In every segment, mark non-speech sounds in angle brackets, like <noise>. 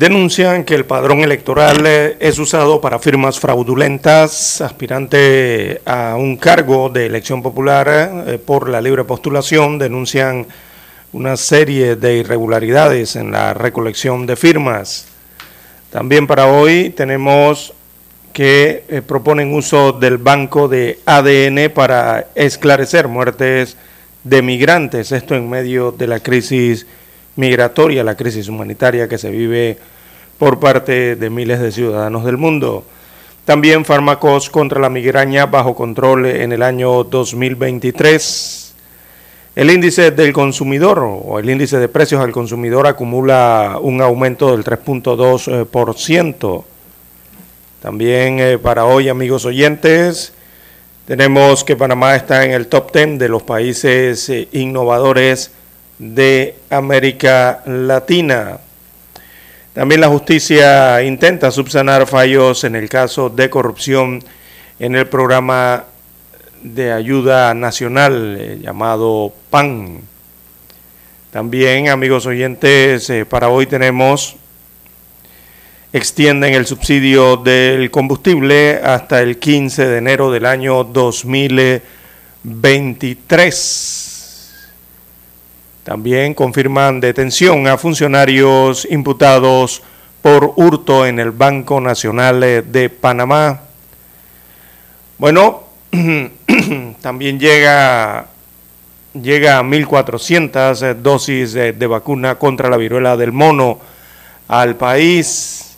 Denuncian que el padrón electoral eh, es usado para firmas fraudulentas, aspirante a un cargo de elección popular eh, por la libre postulación, denuncian una serie de irregularidades en la recolección de firmas. También para hoy tenemos que eh, proponen uso del banco de ADN para esclarecer muertes de migrantes, esto en medio de la crisis migratoria, la crisis humanitaria que se vive por parte de miles de ciudadanos del mundo. También fármacos contra la migraña bajo control en el año 2023. El índice del consumidor o el índice de precios al consumidor acumula un aumento del 3.2%. También eh, para hoy, amigos oyentes, tenemos que Panamá está en el top 10 de los países eh, innovadores de América Latina. También la justicia intenta subsanar fallos en el caso de corrupción en el programa de ayuda nacional eh, llamado PAN. También, amigos oyentes, eh, para hoy tenemos, extienden el subsidio del combustible hasta el 15 de enero del año 2023. También confirman detención a funcionarios imputados por hurto en el Banco Nacional de Panamá. Bueno, <clears throat> también llega, llega a 1.400 dosis de, vacuna contra la viruela del mono al país.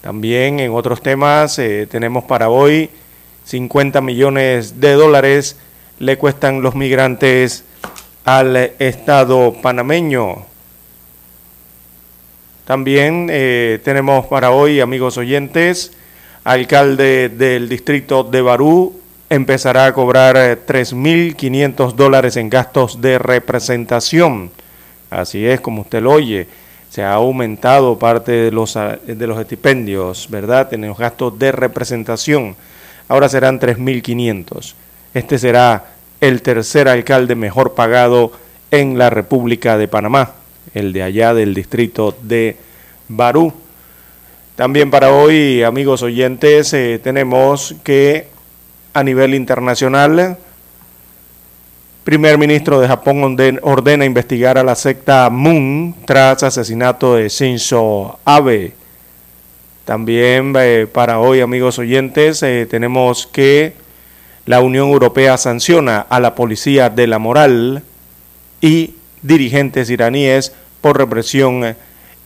También en otros temas eh, tenemos para hoy 50 millones de dólares le cuestan los migrantes al Estado panameño. También eh, tenemos para hoy, amigos oyentes, alcalde del distrito de Barú empezará a cobrar 3.500 eh, dólares en gastos de representación. Así es como usted lo oye. Se ha aumentado parte de los, ah, de los estipendios, ¿verdad? En los gastos de representación. Ahora serán 3.500. Este será el tercer alcalde mejor pagado en la República de Panamá, el de allá del distrito de Barú. También para hoy, amigos oyentes, eh, tenemos que a nivel internacional, primer ministro de Japón ordena investigar a la secta Moon tras asesinato de Shinzo Abe. También eh, para hoy, amigos oyentes, eh, tenemos que la Unión Europea sanciona a la policía de la moral y dirigentes iraníes por represión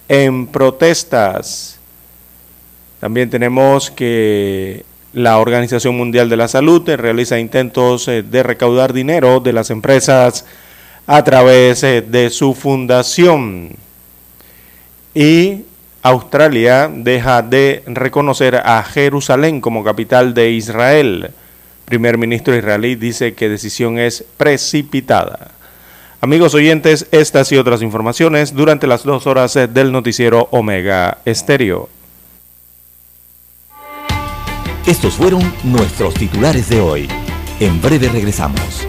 en protestas. También tenemos que la Organización Mundial de la Salud realiza intentos eh, de recaudar dinero de las empresas a través eh, de su fundación. Y Australia deja de reconocer a Jerusalén como capital de Israel primer ministro israelí dice que decisión es precipitada. Amigos oyentes, estas y otras informaciones durante las dos horas del noticiero Omega Estéreo. Estos fueron nuestros titulares de hoy. En breve regresamos.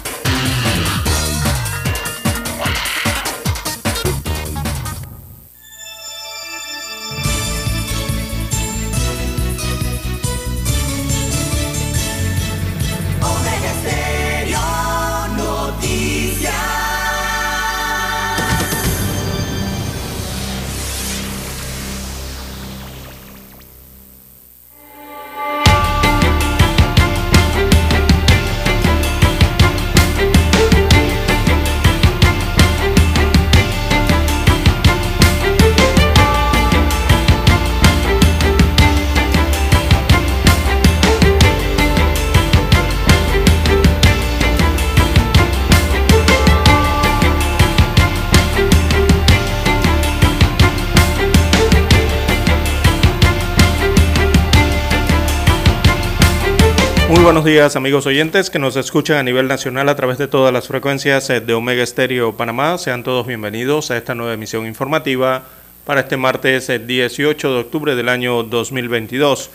Buenos días amigos oyentes que nos escuchan a nivel nacional a través de todas las frecuencias eh, de Omega Estéreo Panamá. Sean todos bienvenidos a esta nueva emisión informativa para este martes 18 eh, de octubre del año 2022.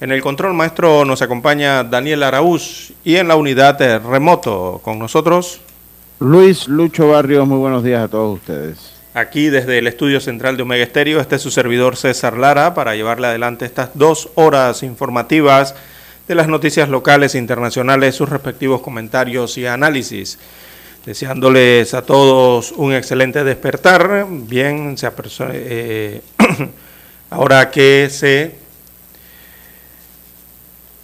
En el control maestro nos acompaña Daniel Araúz y en la unidad eh, remoto con nosotros. Luis Lucho Barrios, muy buenos días a todos ustedes. Aquí desde el estudio central de Omega Estéreo, este es su servidor César Lara para llevarle adelante estas dos horas informativas de las noticias locales e internacionales, sus respectivos comentarios y análisis. Deseándoles a todos un excelente despertar. Bien, se eh, <clears throat> ahora que se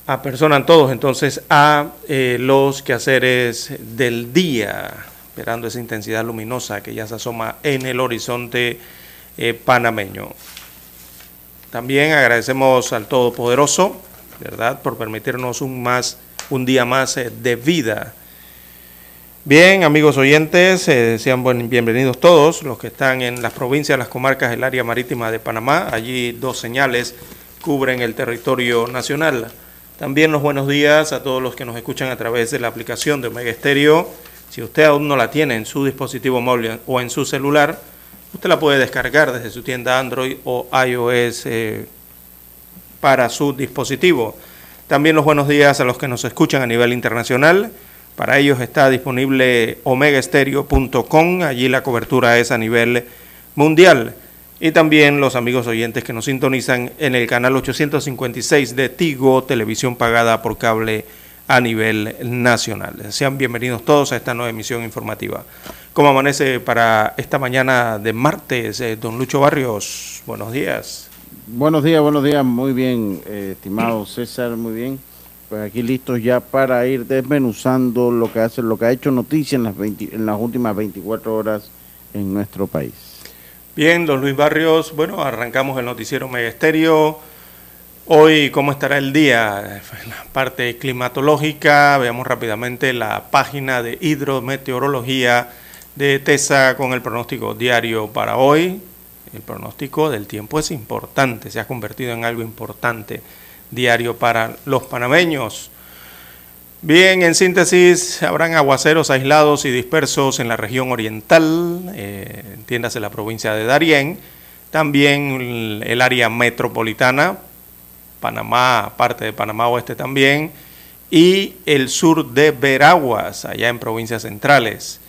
apersonan todos entonces a eh, los quehaceres del día, esperando esa intensidad luminosa que ya se asoma en el horizonte eh, panameño. También agradecemos al Todopoderoso ¿verdad? Por permitirnos un, más, un día más eh, de vida. Bien, amigos oyentes, eh, sean bienvenidos todos los que están en las provincias, las comarcas, el área marítima de Panamá. Allí dos señales cubren el territorio nacional. También los buenos días a todos los que nos escuchan a través de la aplicación de Omega Estéreo. Si usted aún no la tiene en su dispositivo móvil o en su celular, usted la puede descargar desde su tienda Android o iOS eh, para su dispositivo. También los buenos días a los que nos escuchan a nivel internacional. Para ellos está disponible omegaestereo.com, allí la cobertura es a nivel mundial. Y también los amigos oyentes que nos sintonizan en el canal 856 de Tigo, televisión pagada por cable a nivel nacional. Sean bienvenidos todos a esta nueva emisión informativa. ¿Cómo amanece para esta mañana de martes, eh, don Lucho Barrios? Buenos días. Buenos días, buenos días, muy bien, eh, estimado César, muy bien. Pues aquí listos ya para ir desmenuzando lo que hace, lo que ha hecho noticia en las en las últimas 24 horas en nuestro país. Bien, don Luis Barrios, bueno, arrancamos el noticiero Megesterio. Hoy, ¿cómo estará el día? En la parte climatológica, veamos rápidamente la página de hidrometeorología de TESA con el pronóstico diario para hoy. El pronóstico del tiempo es importante, se ha convertido en algo importante diario para los panameños. Bien, en síntesis, habrán aguaceros aislados y dispersos en la región oriental, eh, entiéndase la provincia de Darién, también el área metropolitana, Panamá, parte de Panamá Oeste también, y el sur de Veraguas, allá en provincias centrales.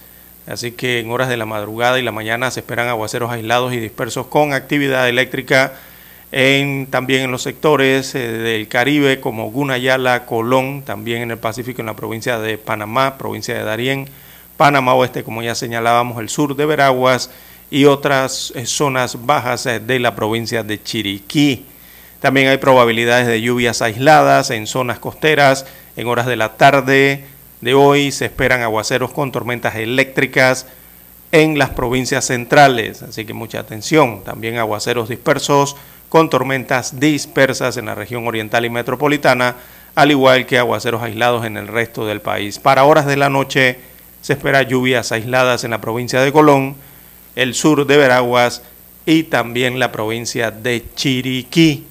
Así que en horas de la madrugada y la mañana se esperan aguaceros aislados y dispersos con actividad eléctrica también en los sectores eh, del Caribe como Gunayala, Colón, también en el Pacífico en la provincia de Panamá, provincia de Darién, Panamá Oeste, como ya señalábamos, el sur de Veraguas y otras eh, zonas bajas eh, de la provincia de Chiriquí. También hay probabilidades de lluvias aisladas en zonas costeras en horas de la tarde, de hoy se esperan aguaceros con tormentas eléctricas en las provincias centrales, así que mucha atención. También aguaceros dispersos con tormentas dispersas en la región oriental y metropolitana al igual que aguaceros aislados en el resto del país. Para horas de la noche se espera lluvias aisladas en la provincia de Colón, el sur de Veraguas y también la provincia de Chiriquí.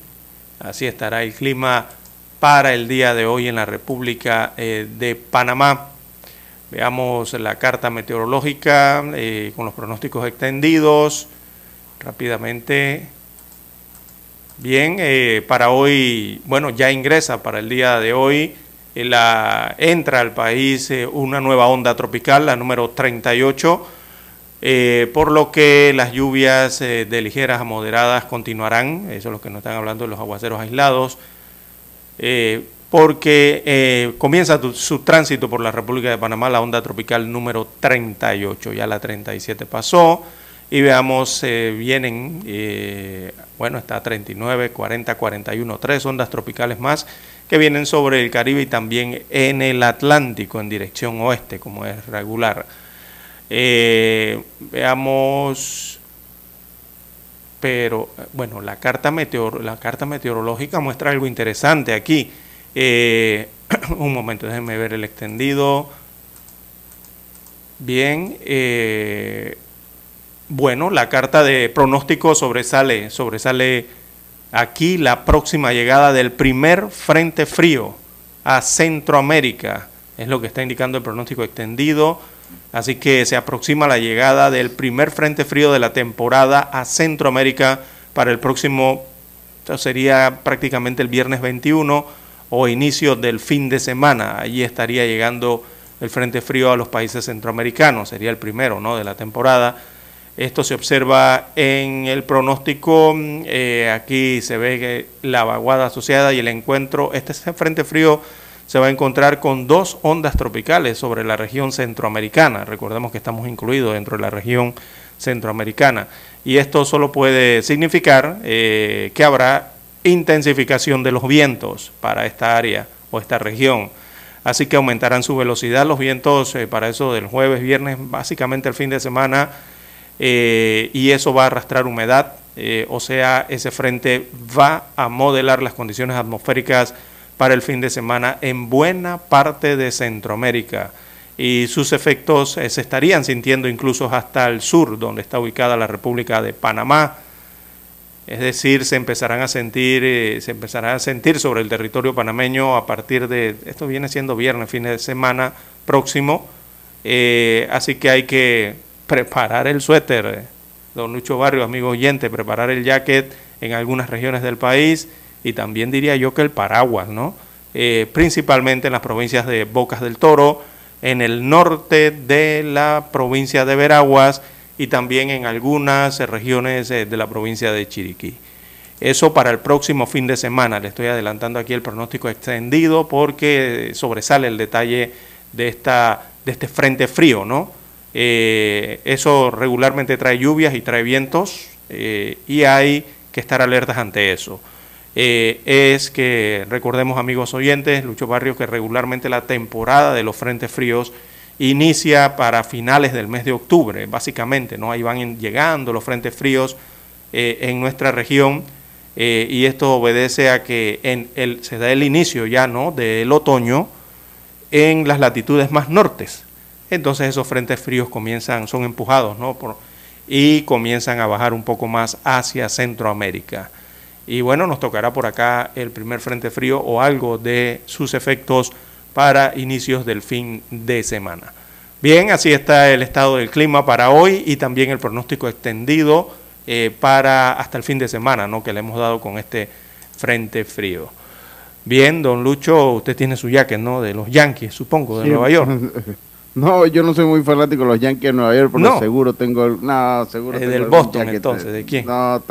Así estará el clima para el día de hoy en la República eh, de Panamá. Veamos la carta meteorológica eh, con los pronósticos extendidos. Rápidamente. Bien, eh, para hoy, bueno, ya ingresa para el día de hoy, la, entra al país una nueva onda tropical, la número 38 eh, por lo que las lluvias eh, de ligeras a moderadas continuarán, eso es lo que nos están hablando de los aguaceros aislados, eh, porque comienza su tránsito por la República de Panamá la onda tropical número 38, ya la 37 pasó, y veamos, vienen, bueno, está 39, 40, 41, tres ondas tropicales más que vienen sobre el Caribe y también en el Atlántico en dirección oeste, como es regular. Eh, veamos, pero bueno, la carta, meteor, la carta meteorológica muestra algo interesante aquí. Eh, <clears throat> un momento, déjenme ver el extendido. Bien, eh, bueno, la carta de pronóstico sobresale, sobresale aquí la próxima llegada del primer frente frío a Centroamérica. Es lo que está indicando el pronóstico extendido Así que se aproxima la llegada del primer frente frío de la temporada a Centroamérica para el próximo, sería prácticamente el viernes 21 o inicio del fin de semana. Allí estaría llegando el frente frío a los países centroamericanos, sería el primero ¿no? de la temporada. Esto se observa en el pronóstico, eh, aquí se ve la vaguada asociada y el encuentro, este es el frente frío se va a encontrar con dos ondas tropicales sobre la región centroamericana. Recordemos que estamos incluidos dentro de la región centroamericana. Y esto solo puede significar eh, que habrá intensificación de los vientos para esta área o esta región. Así que aumentarán su velocidad los vientos eh, para eso del jueves, viernes, básicamente el fin de semana. Eh, y eso va a arrastrar humedad, o sea, ese frente va a modelar las condiciones atmosféricas para el fin de semana en buena parte de Centroamérica y sus efectos eh, se estarían sintiendo incluso hasta el sur, donde está ubicada la República de Panamá. Es decir, se empezarán a sentir, eh, se empezarán a sentir sobre el territorio panameño a partir de, esto viene siendo viernes, fin de semana próximo, eh, así que hay que preparar el suéter, don Lucho Barrio, amigo oyente, preparar el jacket en algunas regiones del país y también diría yo que el paraguas, ¿no? Eh, principalmente en las provincias de Bocas del Toro, en el norte de la provincia de Veraguas y también en algunas regiones eh, de la provincia de Chiriquí. Eso para el próximo fin de semana. Le estoy adelantando aquí el pronóstico extendido porque sobresale el detalle de, esta, de este frente frío, ¿no? Eh, eso regularmente trae lluvias y trae vientos y hay que estar alertas ante eso. Eh, es que recordemos amigos oyentes, Lucho Barrio, que regularmente la temporada de los frentes fríos inicia para finales del mes de octubre, básicamente, ¿no? Ahí van llegando los frentes fríos eh, en nuestra región eh, y esto obedece a que en el, se da el inicio ya, ¿no?, del otoño en las latitudes más nortes. Entonces esos frentes fríos comienzan, son empujados, ¿no?, y comienzan a bajar un poco más hacia Centroamérica. Y bueno, nos tocará por acá el primer frente frío o algo de sus efectos para inicios del fin de semana. Bien, así está el estado del clima para hoy y también el pronóstico extendido eh, para hasta el fin de semana, ¿no? Que le hemos dado con este frente frío. Bien, don Lucho, usted tiene su jacket, ¿no? De los Yankees, supongo, de Nueva York. <laughs> No, yo no soy muy fanático de los Yankees de Nueva York, pero seguro tengo el, no, seguro del Boston entonces, ¿de quién? No,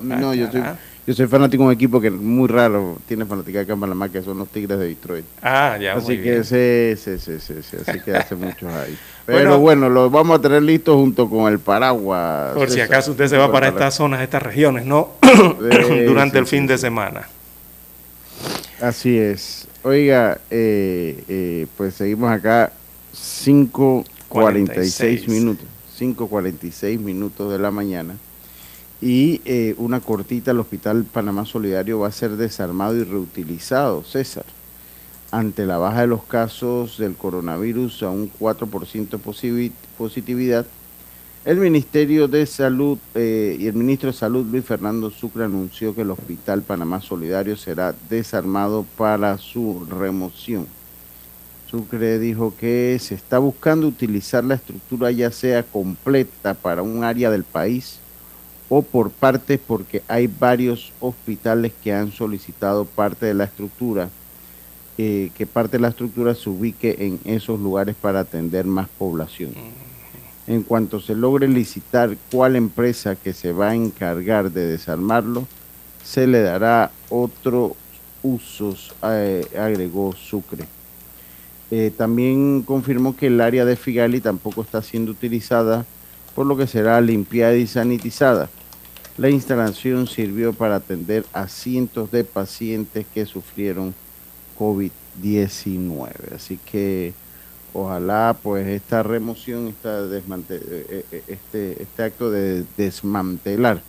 no, yo soy yo soy fanático de un equipo que muy raro tiene fanática acá en Panamá, que son los Tigres de Detroit. Ah, ya, Así que sí, sí, sí, sí, así que hace <laughs> muchos ahí. Pero bueno, lo vamos a tener listo junto con el paraguas. Por si acaso usted se va para estas zonas, estas regiones, ¿no? <coughs> Durante el fin de semana. Así es. Oiga, eh, eh, pues seguimos acá 5.46 minutos. 5.46 minutos de la mañana y eh, una cortita, el Hospital Panamá Solidario va a ser desarmado y reutilizado, César. ante la baja de los casos del coronavirus a un 4% positividad, el Ministerio de Salud eh, y el ministro de Salud Luis Fernando Sucre anunció que el Hospital Panamá Solidario será desarmado para su remoción. Sucre dijo que se está buscando utilizar la estructura ya sea completa para un área del país o por partes porque hay varios hospitales que han solicitado parte de la estructura eh, que parte de la estructura se ubique en esos lugares para atender más población. En cuanto se logre licitar cuál empresa que se va a encargar de desarmarlo, se le dará otros usos, eh, agregó Sucre. Eh, también confirmó que el área de Figali tampoco está siendo utilizada, por lo que será limpiada y sanitizada. La instalación sirvió para atender a cientos de pacientes que sufrieron COVID-19. Así que ojalá pues esta remoción, esta desmante eh, eh, este, este acto de desmantelar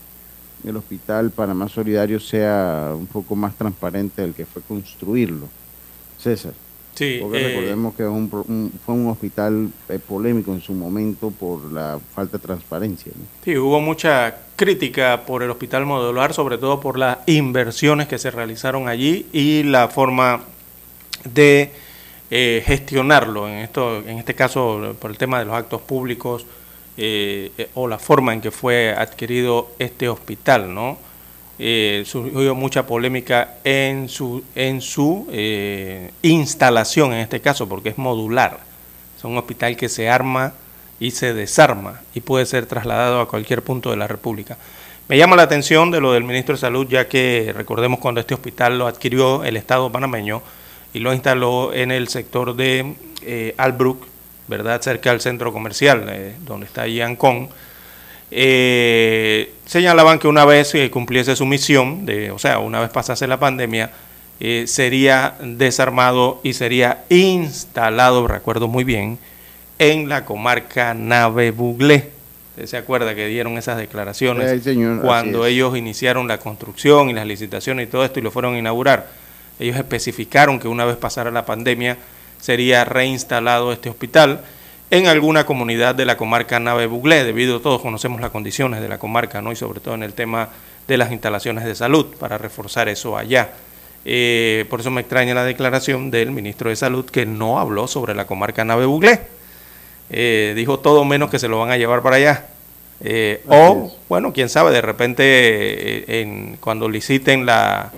el hospital Panamá Solidario sea un poco más transparente del que fue construirlo. César. Sí, porque eh, recordemos que fue un hospital polémico en su momento por la falta de transparencia. Sí, hubo mucha crítica por el hospital modular, sobre todo por las inversiones que se realizaron allí y la forma de eh, gestionarlo, en, esto, en este caso por el tema de los actos públicos eh, eh, o la forma en que fue adquirido este hospital, ¿no? Surgió mucha polémica en su, en su instalación, en este caso, porque es modular. Es un hospital que se arma y se desarma y puede ser trasladado a cualquier punto de la República. Me llama la atención de lo del ministro de Salud, ya que recordemos cuando este hospital lo adquirió el Estado panameño, y lo instaló en el sector de eh, Albrook, ¿verdad? cerca del centro comercial, eh, donde está Yancón. Eh, señalaban que una vez cumpliese su misión, de, o sea, una vez pasase la pandemia, sería desarmado y sería instalado, recuerdo muy bien, en la comarca Nave Buglé. ¿Usted se acuerda que dieron esas declaraciones cuando ellos iniciaron la construcción y las licitaciones y todo esto y lo fueron a inaugurar? Ellos especificaron que una vez pasara la pandemia sería reinstalado este hospital en alguna comunidad de la comarca Nave Buglé, debido a todos conocemos las condiciones de la comarca, ¿no? y sobre todo en el tema de las instalaciones de salud, para reforzar eso allá. Eh, por eso me extraña la declaración del ministro de Salud que no habló sobre la comarca Nave Buglé. Eh, dijo todo menos que se lo van a llevar para allá. Eh, o, bueno, quién sabe, de repente en, cuando liciten la,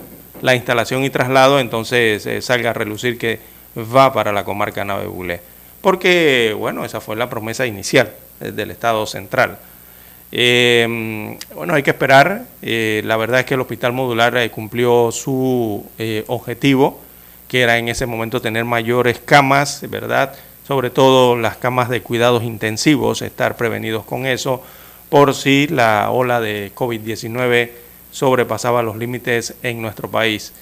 la instalación y traslado, entonces eh, salga a relucir que va para la comarca Nave Bulé. Porque, bueno, esa fue la promesa inicial eh, del Estado central. Eh, bueno, hay que esperar. la verdad es que el hospital modular cumplió su objetivo, que era en ese momento tener mayores camas, ¿verdad? Sobre todo las camas de cuidados intensivos, estar prevenidos con eso, por si la ola de COVID-19 sobrepasaba los límites en nuestro país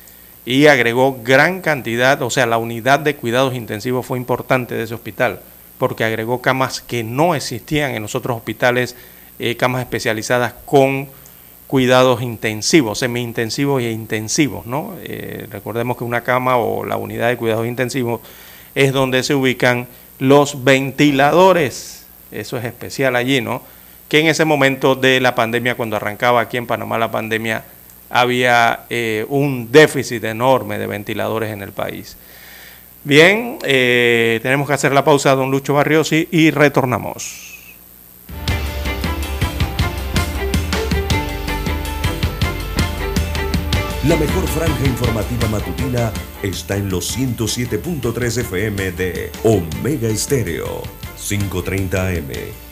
y agregó gran cantidad, o sea, la unidad de cuidados intensivos fue importante de ese hospital, porque agregó camas que no existían en los otros hospitales, eh, camas especializadas con cuidados intensivos, semi-intensivos e intensivos, ¿no? Eh, recordemos que una cama o la unidad de cuidados intensivos es donde se ubican los ventiladores, eso es especial allí, ¿no? que en ese momento de la pandemia, cuando arrancaba aquí en Panamá la pandemia, había eh, un déficit enorme de ventiladores en el país. Bien, eh, tenemos que hacer la pausa, don Lucho Barriosi, y retornamos. La mejor franja informativa matutina está en los 107.3 FM de Omega Estéreo, 530 AM.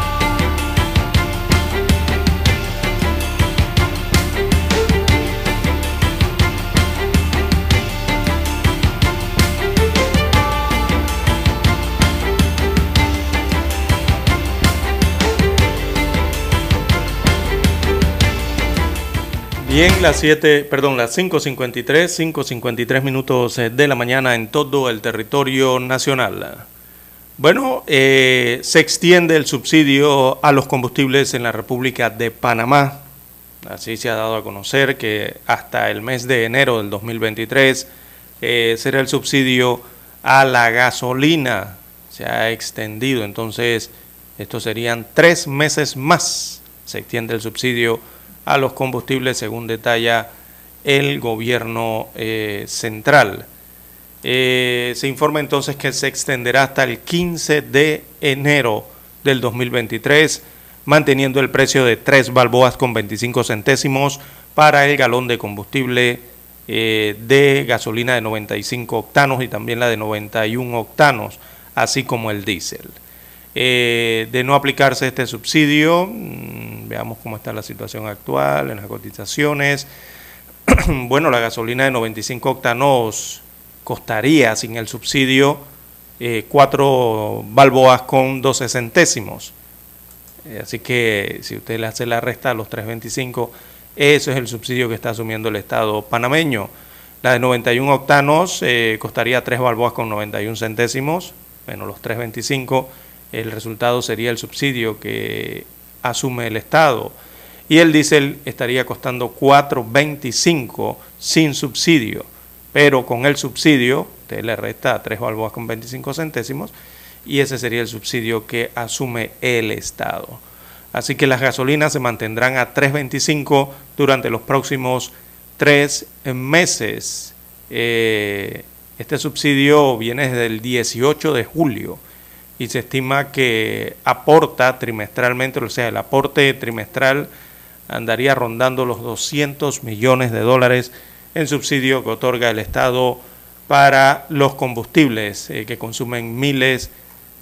Bien, las 7, perdón, las 5.53, 5.53 minutos eh, de la mañana en todo el territorio nacional. Bueno, eh, se extiende el subsidio a los combustibles en la República de Panamá. Así se ha dado a conocer que hasta el mes de enero del 2023 eh, será el subsidio a la gasolina. Se ha extendido, entonces estos serían tres meses más. Se extiende el subsidio a los combustibles, según detalla el gobierno eh, central. Eh, se informa entonces que se extenderá hasta el 15 de enero del 2023, manteniendo el precio de 3 balboas con 25 centésimos para el galón de combustible eh, de gasolina de 95 octanos y también la de 91 octanos, así como el diésel. Eh, de no aplicarse este subsidio, mm, veamos cómo está la situación actual en las cotizaciones. <clears throat> bueno, la gasolina de 95 octanos costaría sin el subsidio eh, 4 balboas con 12 centésimos. Eh, así que si usted le hace la resta a los 3.25, eso es el subsidio que está asumiendo el Estado panameño. La de 91 octanos eh, costaría 3 balboas con 91 centésimos, menos los 3.25 el resultado sería el subsidio que asume el Estado. Y el diésel estaría costando 4.25 sin subsidio, pero con el subsidio, usted le resta 3 balboas con 25 centésimos, y ese sería el subsidio que asume el Estado. Así que las gasolinas se mantendrán a 3.25 durante los próximos tres meses. Eh, este subsidio viene desde el 18 de julio y se estima que aporta trimestralmente, o sea, el aporte trimestral andaría rondando los 200 millones de dólares en subsidio que otorga el Estado para los combustibles eh, que consumen miles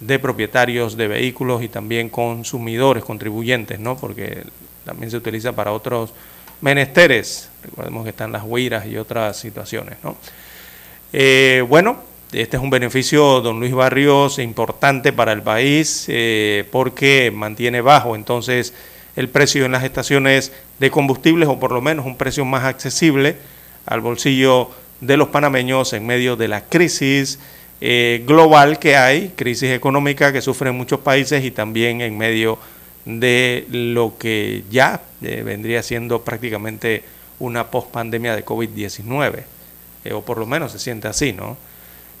de propietarios de vehículos y también consumidores, contribuyentes, ¿no? Porque también se utiliza para otros menesteres. Recordemos que están las huiras y otras situaciones, ¿no? Eh, bueno, este es un beneficio, don Luis Barrios, importante para el país eh, porque mantiene bajo entonces el precio en las estaciones de combustibles o por lo menos un precio más accesible al bolsillo de los panameños en medio de la crisis eh, global que hay, crisis económica que sufren muchos países y también en medio de lo que ya eh, vendría siendo prácticamente una pospandemia de COVID-19, o por lo menos se siente así, ¿no?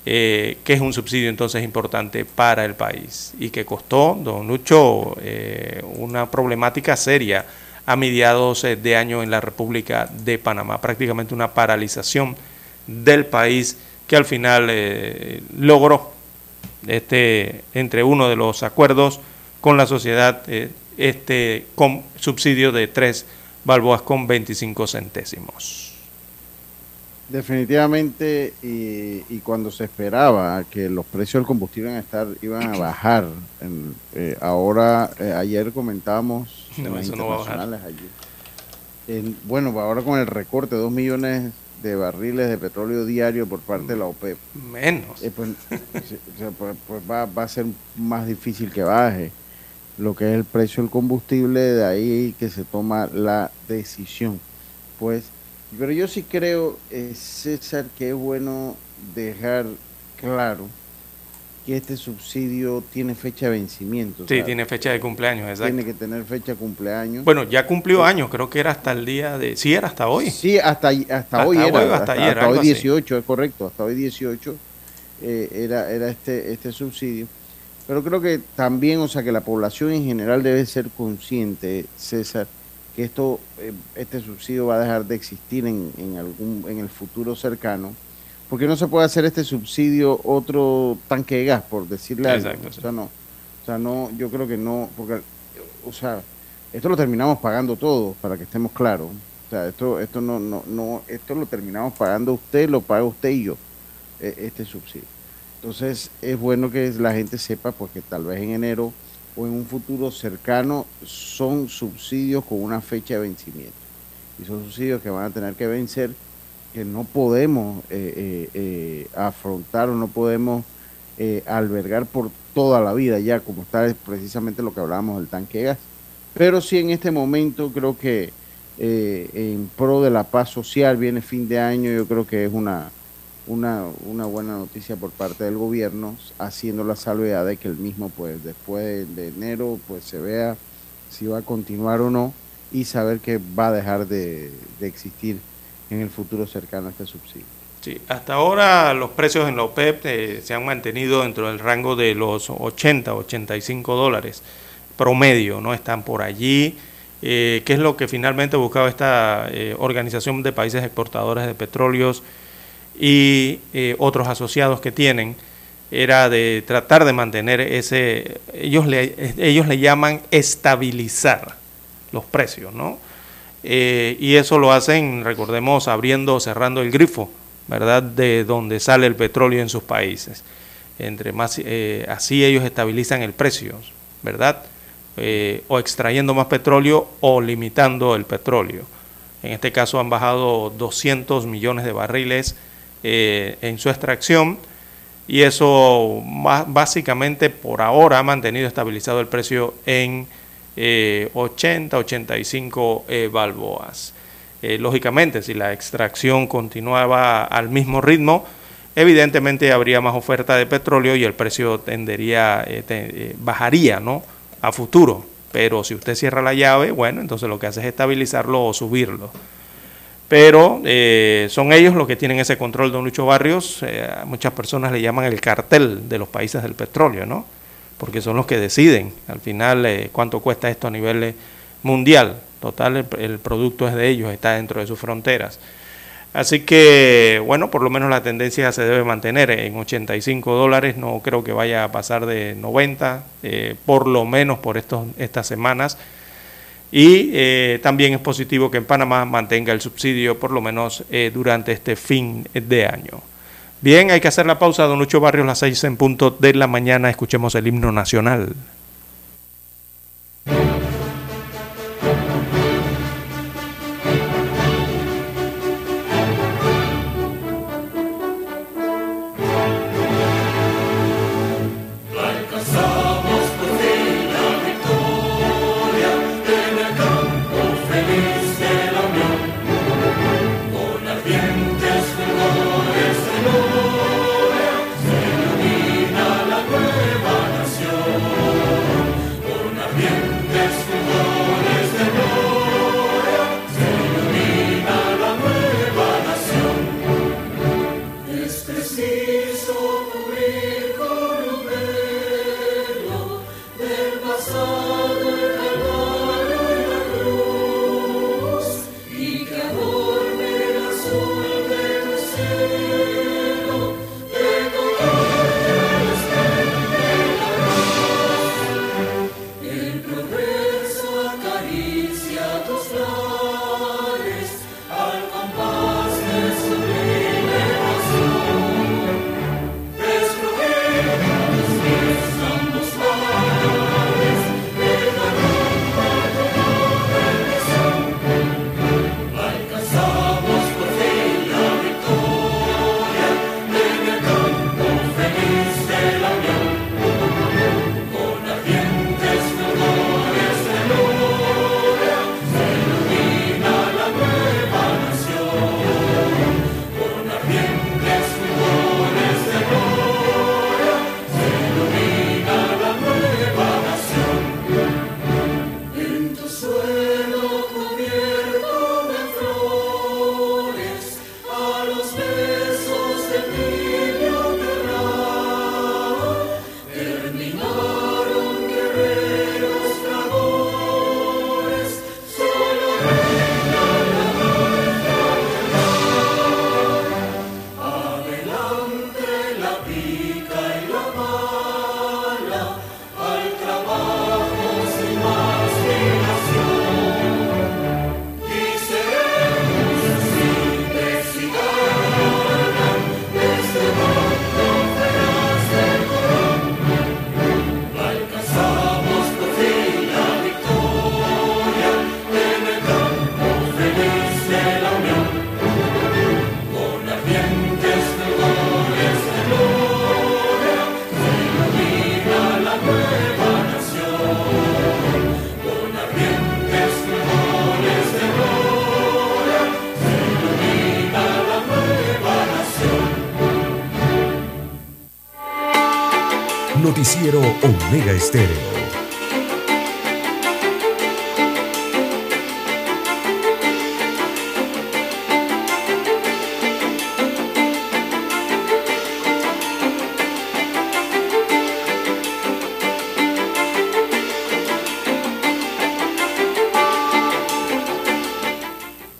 Eh, que es un subsidio entonces importante para el país y que costó, don Lucho, eh, una problemática seria a mediados eh, de año en la República de Panamá, prácticamente una paralización del país que al final logró este entre uno de los acuerdos con la sociedad este con subsidio de tres balboas con 25 centésimos. Definitivamente, y, cuando se esperaba que los precios del combustible iban a, estar, iban a bajar, eh, ahora, eh, ayer comentábamos <laughs> no, eso no va a bajar. bueno, ahora con el recorte de 2 millones de barriles de petróleo diario por parte de la OPEP. Menos. Eh, pues, pues, pues va, va, a ser más difícil que baje lo que es el precio del combustible, de ahí que se toma la decisión. Pues pero yo sí creo, eh, César, que es bueno dejar claro que este subsidio tiene fecha de vencimiento. Sí, tiene fecha de cumpleaños, exacto. Tiene que tener fecha de cumpleaños. Bueno, ya cumplió años, creo que era hasta el día de... Sí, era hasta hoy. Sí, hasta, hasta, hoy era. hasta, ayer, hasta hoy 18, es correcto, hasta hoy 18 eh, era, era este, este subsidio. Pero creo que también, o sea, que la población en general debe ser consciente, César, que esto, eh, este subsidio va a dejar de existir en, en, algún, en el futuro cercano, porque no se puede hacer este subsidio otro tanque de gas, por decirle algo. O sea, no, o sea, no, yo creo que no, porque, o sea, esto lo terminamos pagando todos, para que estemos claros. O sea, esto, esto no, no, no, esto lo terminamos pagando usted, lo paga usted y yo, e, este subsidio. Entonces, es bueno que la gente sepa, porque tal vez en enero o en un futuro cercano son subsidios con una fecha de vencimiento. Y son subsidios que van a tener que vencer, que no podemos eh, eh, eh, afrontar o no podemos albergar por toda la vida ya, como está precisamente lo que hablábamos del tanque de gas. Pero sí en este momento creo que en pro de la paz social viene fin de año, yo creo que es una una, una buena noticia por parte del gobierno, haciendo la salvedad de que el mismo, pues después de enero, pues se vea si va a continuar o no y saber que va a dejar de, existir en el futuro cercano este subsidio. Sí, hasta ahora los precios en la OPEP eh, se han mantenido dentro del rango de los 80, 85 dólares promedio, ¿no? Están por allí. Eh, ¿Qué es lo que finalmente buscaba esta eh, Organización de Países Exportadores de Petróleos? Y eh, otros asociados que tienen era de tratar de mantener ese, ellos le, ellos le llaman estabilizar los precios, ¿no? Eh, y eso lo hacen, recordemos, abriendo o cerrando el grifo, ¿verdad? De donde sale el petróleo en sus países. Entre más, eh, así ellos estabilizan el precio, ¿verdad? o extrayendo más petróleo o limitando el petróleo. En este caso han bajado 200 millones de barriles eh, en su extracción y eso básicamente por ahora ha mantenido estabilizado el precio en 80, 85 eh, balboas. Eh, lógicamente, si la extracción continuaba al mismo ritmo, evidentemente habría más oferta de petróleo y el precio tendería, bajaría ¿no? a futuro. Pero si usted cierra la llave, bueno, entonces lo que hace es estabilizarlo o subirlo pero eh, son ellos los que tienen ese control, don Lucho Barrios. Eh, muchas personas le llaman el cartel de los países del petróleo, ¿no? Porque son los que deciden al final eh, cuánto cuesta esto a nivel mundial. Total, el, producto es de ellos, está dentro de sus fronteras. Así que, bueno, por lo menos la tendencia se debe mantener en 85 dólares, no creo que vaya a pasar de 90, por lo menos por estos, estas semanas y eh, también es positivo que en Panamá mantenga el subsidio por lo menos eh, durante este fin de año. Bien, hay que hacer la pausa, don Lucho Barrios, las seis en punto de la mañana. Escuchemos el himno nacional.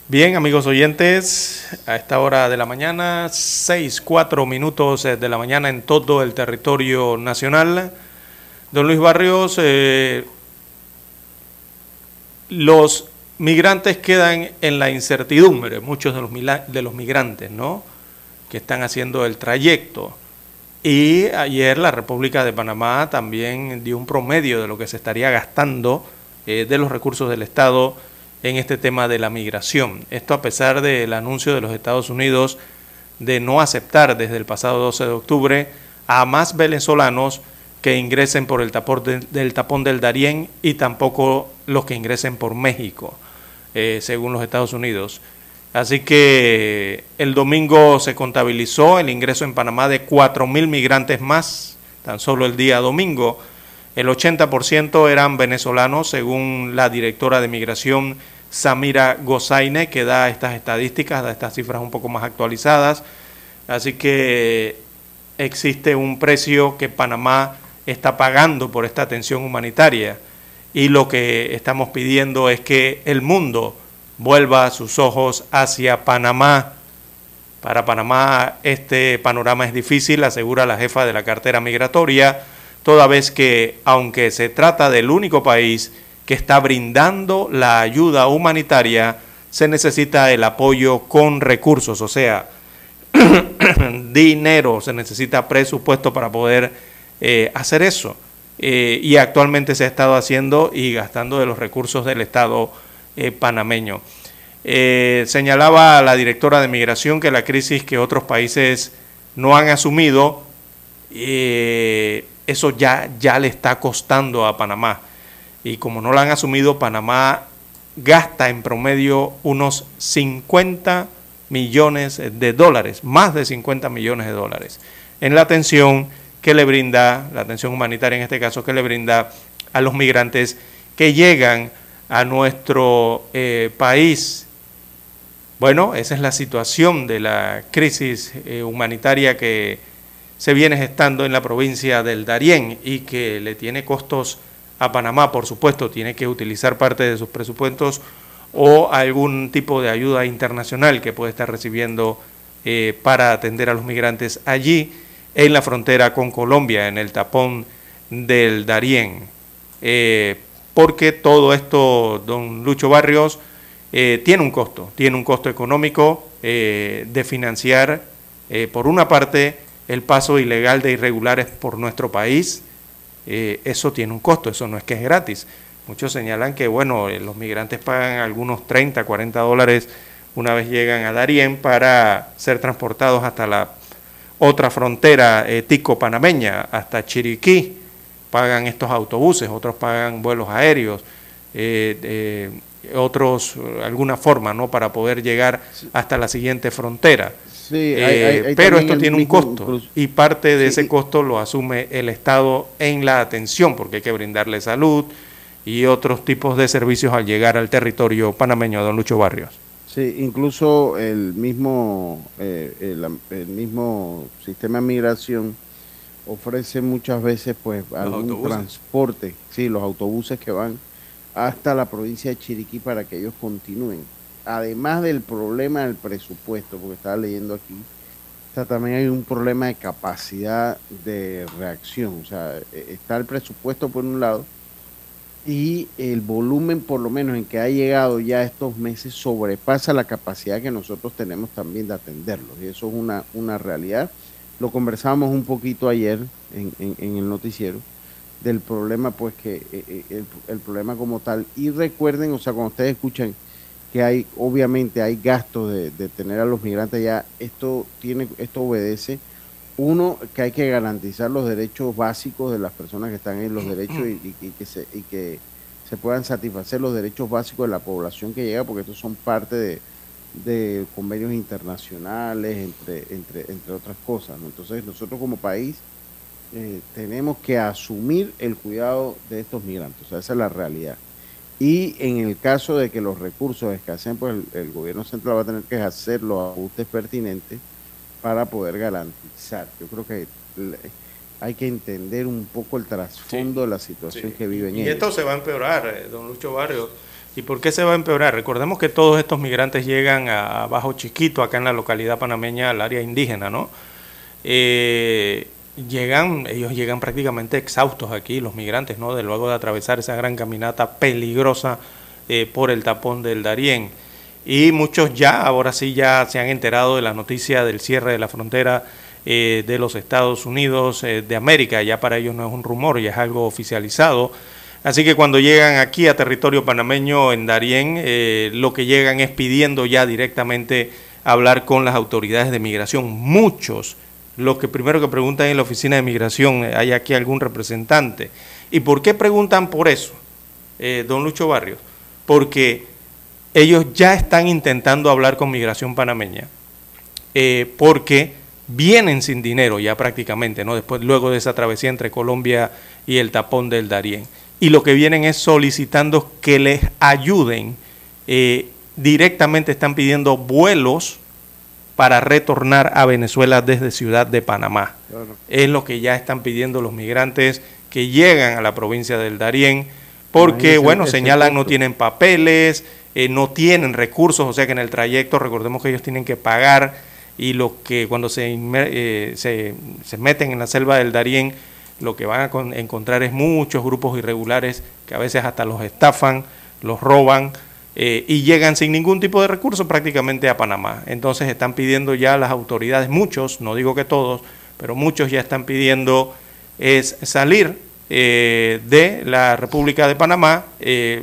Bien, amigos oyentes, a esta hora de la mañana, seis, cuatro minutos eh, de la mañana en todo el territorio nacional. Don Luis Barrios, eh, los migrantes quedan en la incertidumbre, muchos de los, migrantes, ¿no? Que están haciendo el trayecto. Y ayer la República de Panamá también dio un promedio de lo que se estaría gastando eh, de los recursos del Estado en este tema de la migración. Esto a pesar del anuncio de los Estados Unidos de no aceptar desde el pasado 12 de octubre a más venezolanos que ingresen por el tapón, del tapón del Darién y tampoco los que ingresen por México, eh, según los Estados Unidos. Así que el domingo se contabilizó el ingreso en Panamá de 4.000 migrantes más, tan solo el día domingo. El 80% eran venezolanos, según la directora de migración Samira Gozaine, que da estas estadísticas, da estas cifras un poco más actualizadas. Así que existe un precio que Panamá está pagando por esta atención humanitaria y lo que estamos pidiendo es que el mundo vuelva sus ojos hacia Panamá. Para Panamá este panorama es difícil, asegura la jefa de la cartera migratoria, toda vez que, aunque se trata del único país que está brindando la ayuda humanitaria, se necesita el apoyo con recursos, o sea, <clears throat> dinero, se necesita presupuesto para poder eh, hacer eso. Eh, y actualmente se ha estado haciendo y gastando de los recursos del Estado eh, panameño. señalaba la directora de migración que la crisis que otros países no han asumido, eso ya, ya le está costando a Panamá y como no la han asumido, Panamá gasta en promedio unos 50 millones de dólares, más de 50 millones de dólares, en la atención que le brinda, la atención humanitaria en este caso, que le brinda a los migrantes que llegan a nuestro eh, país. Bueno, esa es la situación de la crisis eh, humanitaria que se viene gestando en la provincia del Darién y que le tiene costos a Panamá, por supuesto, tiene que utilizar parte de sus presupuestos o algún tipo de ayuda internacional que puede estar recibiendo eh, para atender a los migrantes allí en la frontera con Colombia, en el tapón del Darién. Eh, porque todo esto, don Lucho Barrios, eh, tiene un costo, tiene un costo económico de financiar, por una parte, el paso ilegal de irregulares por nuestro país, eh, eso tiene un costo, eso no es que es gratis. Muchos señalan que, bueno, eh, los migrantes pagan algunos 30, 40 dólares una vez llegan a Darién para ser transportados hasta la otra frontera eh, tico-panameña, hasta Chiriquí. Pagan estos autobuses, otros pagan vuelos aéreos, otros alguna forma, ¿no? Para poder llegar hasta la siguiente frontera. Eh, pero esto tiene un costo y parte de ese costo lo asume el Estado en la atención, porque hay que brindarle salud y otros tipos de servicios al llegar al territorio panameño, don Lucho Barrios. Sí, incluso el mismo, eh, el, mismo sistema de migración ofrece muchas veces pues algún transporte, sí, los autobuses que van hasta la provincia de Chiriquí para que ellos continúen además del problema del presupuesto, porque estaba leyendo aquí, también hay un problema de capacidad de reacción. O sea, e, está el presupuesto por un lado y el volumen, por lo menos en que ha llegado ya estos meses, sobrepasa la capacidad que nosotros tenemos también de atenderlos. Y eso es una, una realidad. Lo conversamos un poquito ayer en, en, el noticiero del problema, pues que e, e, el, el problema como tal. Y recuerden, o sea, cuando ustedes escuchan que hay, obviamente hay gastos de, tener a los migrantes ya, esto tiene, esto obedece, uno, que hay que garantizar los derechos básicos de las personas que están en los derechos y, que se, y que se puedan satisfacer los derechos básicos de la población que llega, porque estos son parte de, de convenios internacionales, entre, entre, entre otras cosas. Entonces nosotros como país eh, tenemos que asumir el cuidado de estos migrantes. Esa es la realidad. Y en el caso de que los recursos escaseen, pues el, gobierno central va a tener que hacer los ajustes pertinentes para poder garantizar. Yo creo que hay que entender un poco el trasfondo de la situación que viven ellos. Y esto se va a empeorar, eh, don Lucho Barrio. ¿Y por qué se va a empeorar? Recordemos que todos estos migrantes llegan a Bajo Chiquito, acá en la localidad panameña, al área indígena, ¿no? Eh, llegan, ellos llegan prácticamente exhaustos aquí, los migrantes, ¿no? De luego de atravesar esa gran caminata peligrosa eh, por el tapón del Darién. Y muchos ya, ahora sí, ya se han enterado de la noticia del cierre de la frontera eh, de los Estados Unidos eh, de América. Ya para ellos no es un rumor, ya es algo oficializado. Así que cuando llegan aquí a territorio panameño en Darién, lo que llegan es pidiendo ya directamente hablar con las autoridades de migración. Muchos lo que primero que preguntan en la oficina de migración, eh, ¿hay aquí algún representante? ¿Y por qué preguntan por eso, eh, don Lucho Barrios? Porque ellos ya están intentando hablar con migración panameña, eh, porque vienen sin dinero ya prácticamente, ¿no? Después, luego de esa travesía entre Colombia y el tapón del Darién. Y lo que vienen es solicitando que les ayuden. directamente están pidiendo vuelos para retornar a Venezuela desde Ciudad de Panamá. Es lo que ya están pidiendo los migrantes que llegan a la provincia del Darién, porque, bueno, señalan no tienen papeles, eh, no tienen recursos, o sea que en el trayecto recordemos que ellos tienen que pagar y lo que cuando se, eh, se, se, meten en la selva del Darién, lo que van a encontrar es muchos grupos irregulares que a veces hasta los estafan, los roban, eh, y llegan sin ningún tipo de recurso prácticamente a Panamá. Entonces están pidiendo ya las autoridades, muchos, no digo que todos, pero muchos ya están pidiendo es salir de la República de Panamá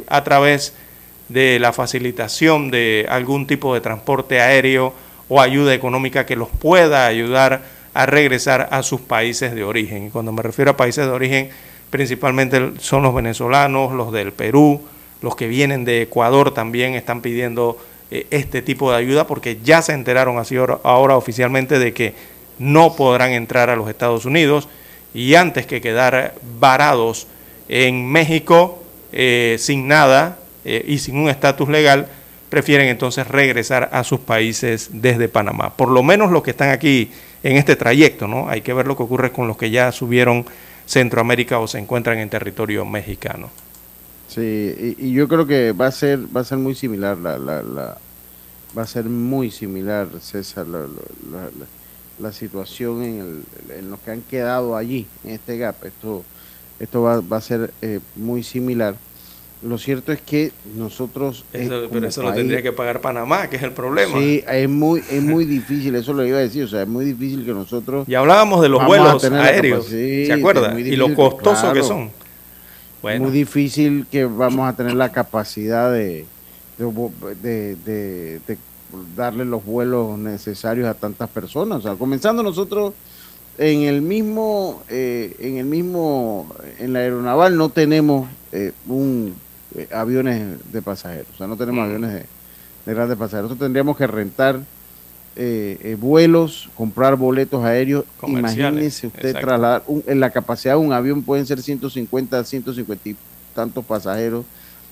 a través de la facilitación de algún tipo de transporte aéreo o ayuda económica que los pueda ayudar a regresar a sus países de origen. Y cuando me refiero a países de origen, principalmente son los venezolanos, los del Perú, los que vienen de Ecuador también están pidiendo eh, este tipo de ayuda porque ya se enteraron así ahora, oficialmente de que no podrán entrar a los Estados Unidos y antes que quedar varados en México eh, sin nada eh, y sin un estatus legal, prefieren entonces regresar a sus países desde Panamá. Por lo menos los que están aquí en este trayecto, ¿no? Hay que ver lo que ocurre con los que ya subieron Centroamérica o se encuentran en territorio mexicano. Sí, y, yo creo que va a ser va a ser muy similar la, la, la va a ser muy similar César la, la situación en, el, en los que han quedado allí en este gap esto esto va, va a ser eh, muy similar lo cierto es que nosotros pero eso lo tendría que pagar Panamá que es el problema. Sí es muy es muy difícil eso lo iba a decir o sea es muy difícil que nosotros y hablábamos de los vuelos aéreos se acuerda y lo costoso que son. Muy difícil que vamos a tener la capacidad de, de, darle los vuelos necesarios a tantas personas. O sea, comenzando nosotros en el mismo, eh, en el mismo, en la aeronaval no tenemos eh, un eh, aviones de pasajeros, o sea, no tenemos aviones de, de grandes pasajeros. Nosotros tendríamos que rentar eh, eh, vuelos, comprar boletos aéreos. Imagínese usted trasladar, en la capacidad de un avión pueden ser 150, 150 y tantos pasajeros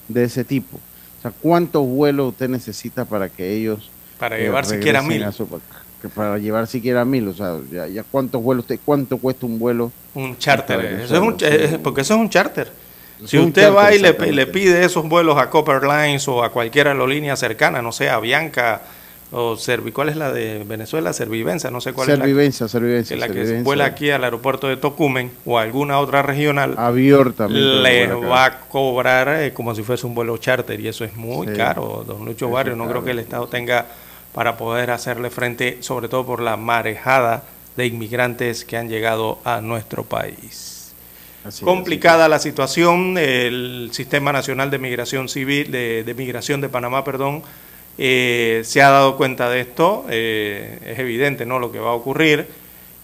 de ese tipo. O sea, ¿cuántos vuelos usted necesita para que ellos... Para llevar eh, siquiera mil. para llevar siquiera mil, o sea, ya, cuántos vuelos, usted, cuánto cuesta un vuelo. Un charter, eso es un, porque eso es un charter. Si usted va y le, le, pide esos vuelos a Copper Lines o a cualquier aerolínea cercana, no sé, a Bianca, o Servi, ¿cuál es la de Venezuela? Servivenza, no sé cuál es la, Servivenza, la que vuela aquí al aeropuerto de Tocumen o alguna otra regional. Avior Le va a cobrar eh, como si fuese un vuelo charter y eso es muy caro, don Lucho Barrio. No creo que el Estado tenga para poder hacerle frente, sobre todo por la marejada de inmigrantes que han llegado a nuestro país. Complicada la situación, el Sistema Nacional de Migración Civil, de, Migración de Panamá, perdón, eh, se ha dado cuenta de esto, eh, es evidente ¿no? lo que va a ocurrir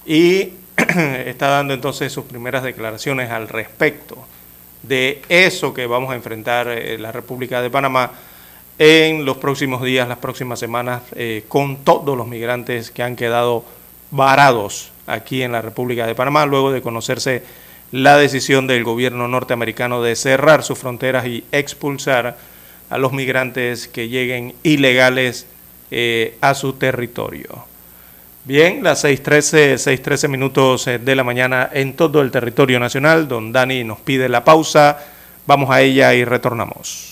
y <clears throat> está dando entonces sus primeras declaraciones al respecto de eso que vamos a enfrentar eh, la República de Panamá en los próximos días, las próximas semanas, con todos los migrantes que han quedado varados aquí en la República de Panamá, luego de conocerse la decisión del gobierno norteamericano de cerrar sus fronteras y expulsar a los migrantes que lleguen ilegales eh, a su territorio. Bien, las 6.13, 6.13 minutos eh, de la mañana en todo el territorio nacional. Don Dani nos pide la pausa. Vamos a ella y retornamos.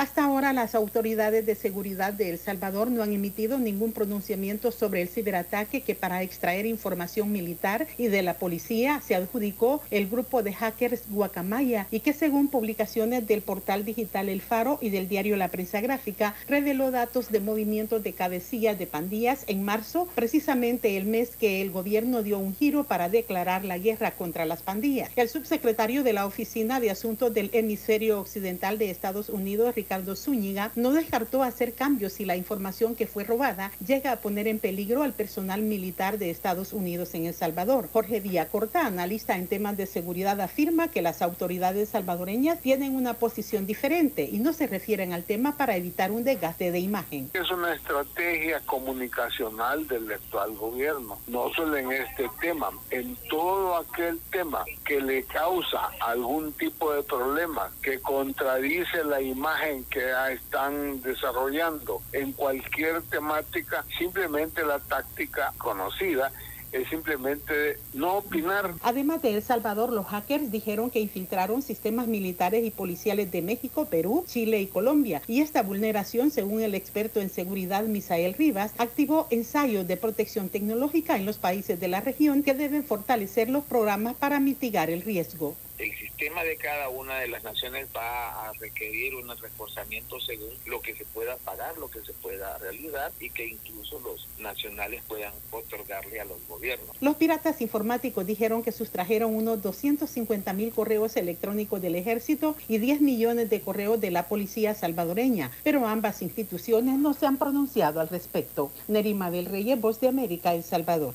Hasta ahora las autoridades de seguridad de El Salvador no han emitido ningún pronunciamiento sobre el ciberataque que para extraer información militar y de la policía se adjudicó el grupo de hackers Guacamaya y que según publicaciones del portal digital El Faro y del diario La Prensa Gráfica reveló datos de movimientos de cabecillas de pandillas en marzo, precisamente el mes que el gobierno dio un giro para declarar la guerra contra las pandillas. El subsecretario de la Oficina de Asuntos del Hemisferio Occidental de Estados Unidos, Ricardo Zúñiga, no descartó hacer cambios si la información que fue robada llega a poner en peligro al personal militar de Estados Unidos en El Salvador. Jorge Corta, analista en temas de seguridad, afirma que las autoridades salvadoreñas tienen una posición diferente y no se refieren al tema para evitar un desgaste de imagen. Es una estrategia comunicacional del actual gobierno, no solo en este tema, en todo aquel tema que le causa algún tipo de problema, que contradice la imagen que están desarrollando en cualquier temática, simplemente la táctica conocida es simplemente no opinar. Además de El Salvador, los hackers dijeron que infiltraron sistemas militares y policiales de México, Perú, Chile y Colombia. Y esta vulneración, según el experto en seguridad Misael Rivas, activó ensayos de protección tecnológica en los países de la región que deben fortalecer los programas para mitigar el riesgo el sistema de cada una de las naciones va a requerir un reforzamiento según lo que se pueda pagar, lo que se pueda realizar y que incluso los nacionales puedan otorgarle a los gobiernos. Los piratas informáticos dijeron que sustrajeron unos 250 mil correos electrónicos del ejército y 10 millones de correos de la policía salvadoreña, pero ambas instituciones no se han pronunciado al respecto. Nerima del Reyes, Voz de América, El Salvador.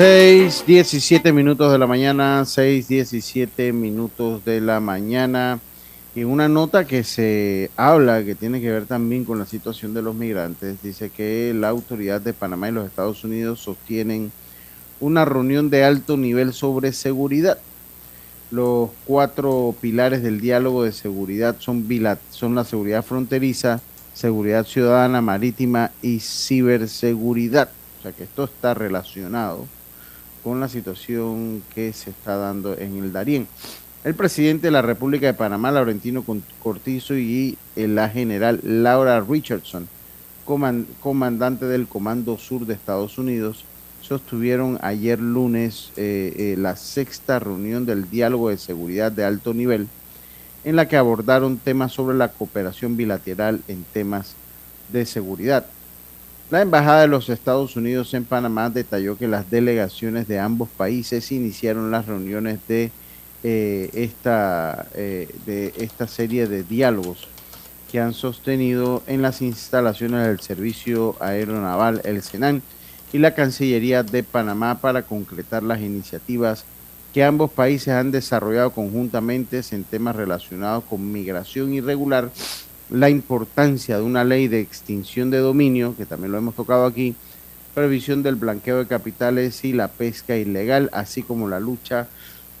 6, 17 minutos de la mañana, 6, 17 minutos de la mañana. Y una nota que se habla, que tiene que ver también con la situación de los migrantes, dice que la autoridad de Panamá y los Estados Unidos sostienen una reunión de alto nivel sobre seguridad. Los cuatro pilares del diálogo de seguridad son, son la seguridad fronteriza, seguridad ciudadana, marítima y ciberseguridad. O sea que esto está relacionado con la situación que se está dando en el Darién. El presidente de la República de Panamá, Laurentino Cortizo, y la general Laura Richardson, comandante del Comando Sur de Estados Unidos, sostuvieron ayer lunes eh, eh, la sexta reunión del diálogo de seguridad de alto nivel, en la que abordaron temas sobre la cooperación bilateral en temas de seguridad. La Embajada de los Estados Unidos en Panamá detalló que las delegaciones de ambos países iniciaron las reuniones de, eh, esta, eh, de esta serie de diálogos que han sostenido en las instalaciones del Servicio Aeronaval El Senan y la Cancillería de Panamá para concretar las iniciativas que ambos países han desarrollado conjuntamente en temas relacionados con migración irregular, la importancia de una ley de extinción de dominio, que también lo hemos tocado aquí, previsión del blanqueo de capitales y la pesca ilegal, así como la lucha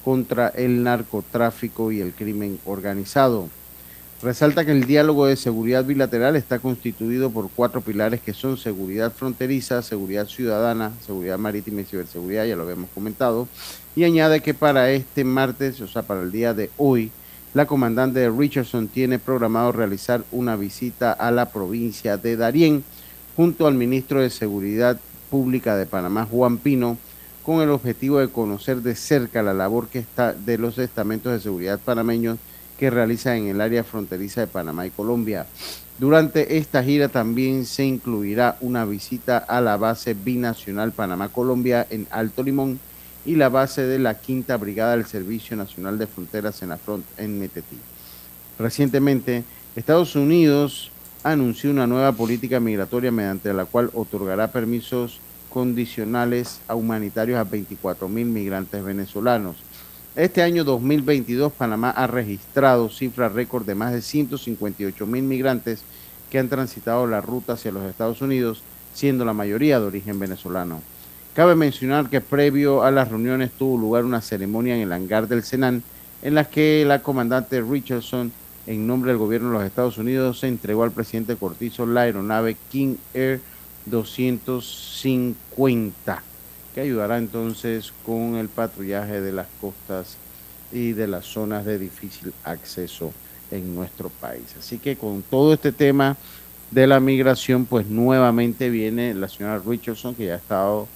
contra el narcotráfico y el crimen organizado. Resalta que el diálogo de seguridad bilateral está constituido por cuatro pilares que son seguridad fronteriza, seguridad ciudadana, seguridad marítima y ciberseguridad, ya lo habíamos comentado, y añade que para este martes, o sea, para el día de hoy, la comandante Richardson tiene programado realizar una visita a la provincia de Darién junto al ministro de Seguridad Pública de Panamá, Juan Pino, con el objetivo de conocer de cerca la labor que está de los estamentos de seguridad panameños que realiza en el área fronteriza de Panamá y Colombia. Durante esta gira también se incluirá una visita a la base binacional Panamá-Colombia en Alto Limón y la base de la Quinta Brigada del Servicio Nacional de Fronteras en la front en Metetí. Recientemente, Estados Unidos anunció una nueva política migratoria mediante la cual otorgará permisos condicionales a humanitarios a 24 mil migrantes venezolanos. Este año 2022 Panamá ha registrado cifra récord de más de 158 mil migrantes que han transitado la ruta hacia los Estados Unidos, siendo la mayoría de origen venezolano. Cabe mencionar que previo a las reuniones tuvo lugar una ceremonia en el hangar del Senan en la que la comandante Richardson, en nombre del gobierno de los Estados Unidos, se entregó al presidente Cortizo la aeronave King Air 250 que ayudará entonces con el patrullaje de las costas y de las zonas de difícil acceso en nuestro país. Así que con todo este tema de la migración, pues nuevamente viene la señora Richardson, que ya ha estado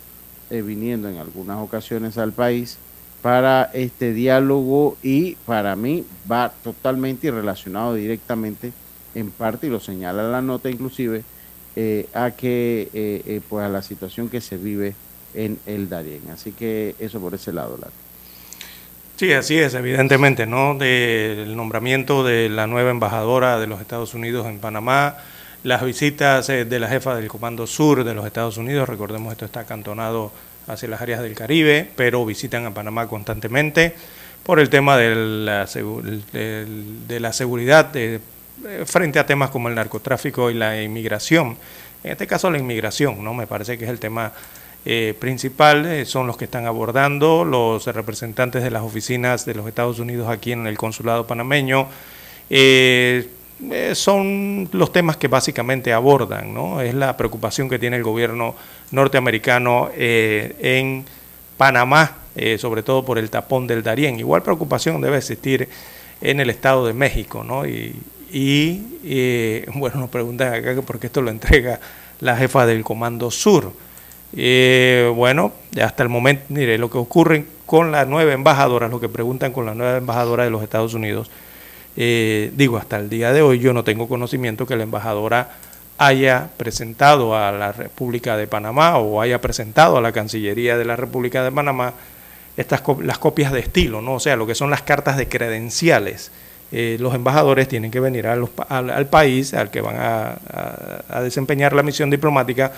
eh, viniendo en algunas ocasiones al país para este diálogo y para mí va totalmente y relacionado directamente en parte, y lo señala la nota inclusive, eh, a que eh, pues a la situación que se vive en el Darién. Así que eso por ese lado, Lara. Sí, así es, evidentemente, ¿no? Del nombramiento de la nueva embajadora de los Estados Unidos en Panamá, las visitas eh, de la jefa del Comando Sur de los Estados Unidos, recordemos esto está acantonado hacia las áreas del Caribe, pero visitan a Panamá constantemente por el tema de la, de, la seguridad eh, frente a temas como el narcotráfico y la inmigración. En este caso la inmigración, ¿no? Me parece que es el tema eh, principal eh, son los que están abordando los representantes de las oficinas de los Estados Unidos aquí en el consulado panameño. Eh, son los temas que básicamente abordan, ¿no? Es la preocupación que tiene el gobierno norteamericano en Panamá, sobre todo por el tapón del Darién. Igual preocupación debe existir en el Estado de México, ¿no? Y, y <laughs> bueno, nos preguntan acá por qué esto lo entrega la jefa del Comando Sur. Eh, bueno, hasta el momento, mire, lo que ocurre con la nueva embajadora, lo que preguntan con la nueva embajadora de los Estados Unidos, eh, digo, hasta el día de hoy yo no tengo conocimiento que la embajadora haya presentado a la República de Panamá o haya presentado a la Cancillería de la República de Panamá estas las copias de estilo, ¿no? O sea, lo que son las cartas de credenciales. Eh, los embajadores tienen que venir al, país al que van a desempeñar la misión diplomática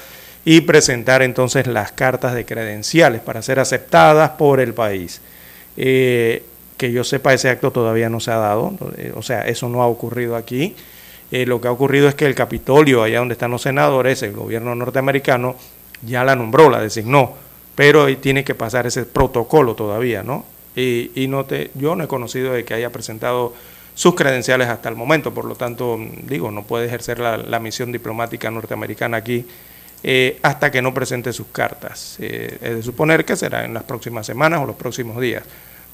y presentar entonces las cartas de credenciales para ser aceptadas por el país. Eh, que yo sepa, ese acto todavía no se ha dado, eh, o sea, eso no ha ocurrido aquí. Eh, lo que ha ocurrido es que el Capitolio, allá donde están los senadores, el gobierno norteamericano, ya la nombró, la designó, pero tiene que pasar ese protocolo todavía, ¿no? Y, no te, yo no he conocido de que haya presentado sus credenciales hasta el momento, por lo tanto, digo, no puede ejercer la, la misión diplomática norteamericana aquí eh, hasta que no presente sus cartas. Eh, es de suponer que será en las próximas semanas o los próximos días.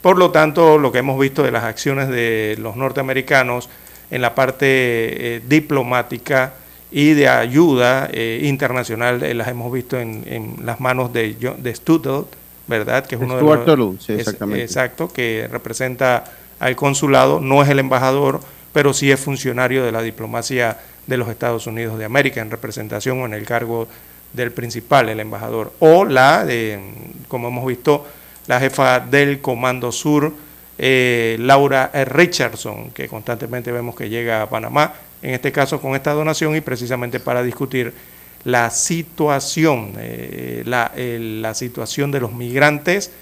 Por lo tanto, lo que hemos visto de las acciones de los norteamericanos en la parte eh, diplomática y de ayuda internacional las hemos visto en, las manos de, de Studel, ¿verdad? Que es uno de los, exactamente. exacto, que representa al consulado, no es el embajador, pero sí es funcionario de la diplomacia de los Estados Unidos de América en representación o en el cargo del principal, el embajador, o la de, como hemos visto, la jefa del Comando Sur, eh, Laura Richardson, que constantemente vemos que llega a Panamá, en este caso con esta donación y precisamente para discutir la situación, eh, la, la situación de los migrantes.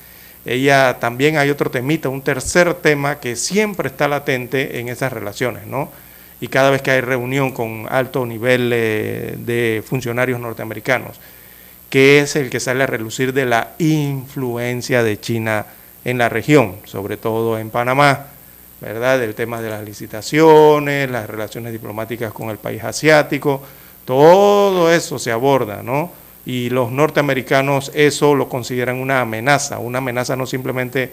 Ella también hay otro temita, un tercer tema que siempre está latente en esas relaciones, ¿no? Y cada vez que hay reunión con alto nivel eh, de funcionarios norteamericanos, que es el que sale a relucir de la influencia de China en la región, sobre todo en Panamá, ¿verdad? El tema de las licitaciones, las relaciones diplomáticas con el país asiático, todo eso se aborda, ¿no? Y los norteamericanos eso lo consideran una amenaza, una amenaza no simplemente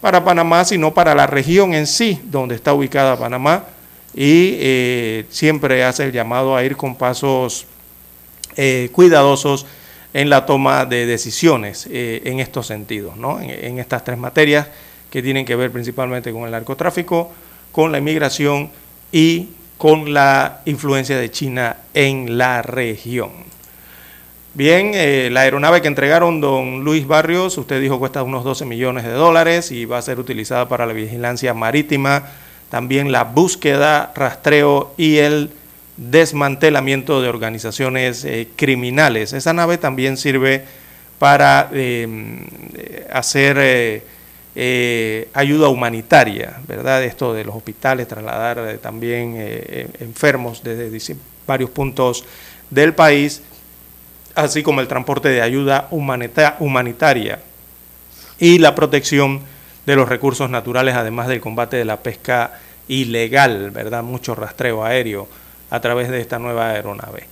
para Panamá, sino para la región en sí, donde está ubicada Panamá, y eh, siempre hace el llamado a ir con pasos eh, cuidadosos en la toma de decisiones eh, en estos sentidos, ¿no? en, estas tres materias que tienen que ver principalmente con el narcotráfico, con la inmigración y con la influencia de China en la región. Bien, eh, la aeronave que entregaron don Luis Barrios, usted dijo cuesta unos 12 millones de dólares y va a ser utilizada para la vigilancia marítima, también la búsqueda, rastreo y el desmantelamiento de organizaciones eh, criminales. Esa nave también sirve para hacer eh, ayuda humanitaria, ¿verdad? Esto de los hospitales, trasladar eh, también enfermos desde varios puntos del país, así como el transporte de ayuda humanitaria y la protección de los recursos naturales, además del combate de la pesca ilegal, ¿verdad? Mucho rastreo aéreo a través de esta nueva aeronave.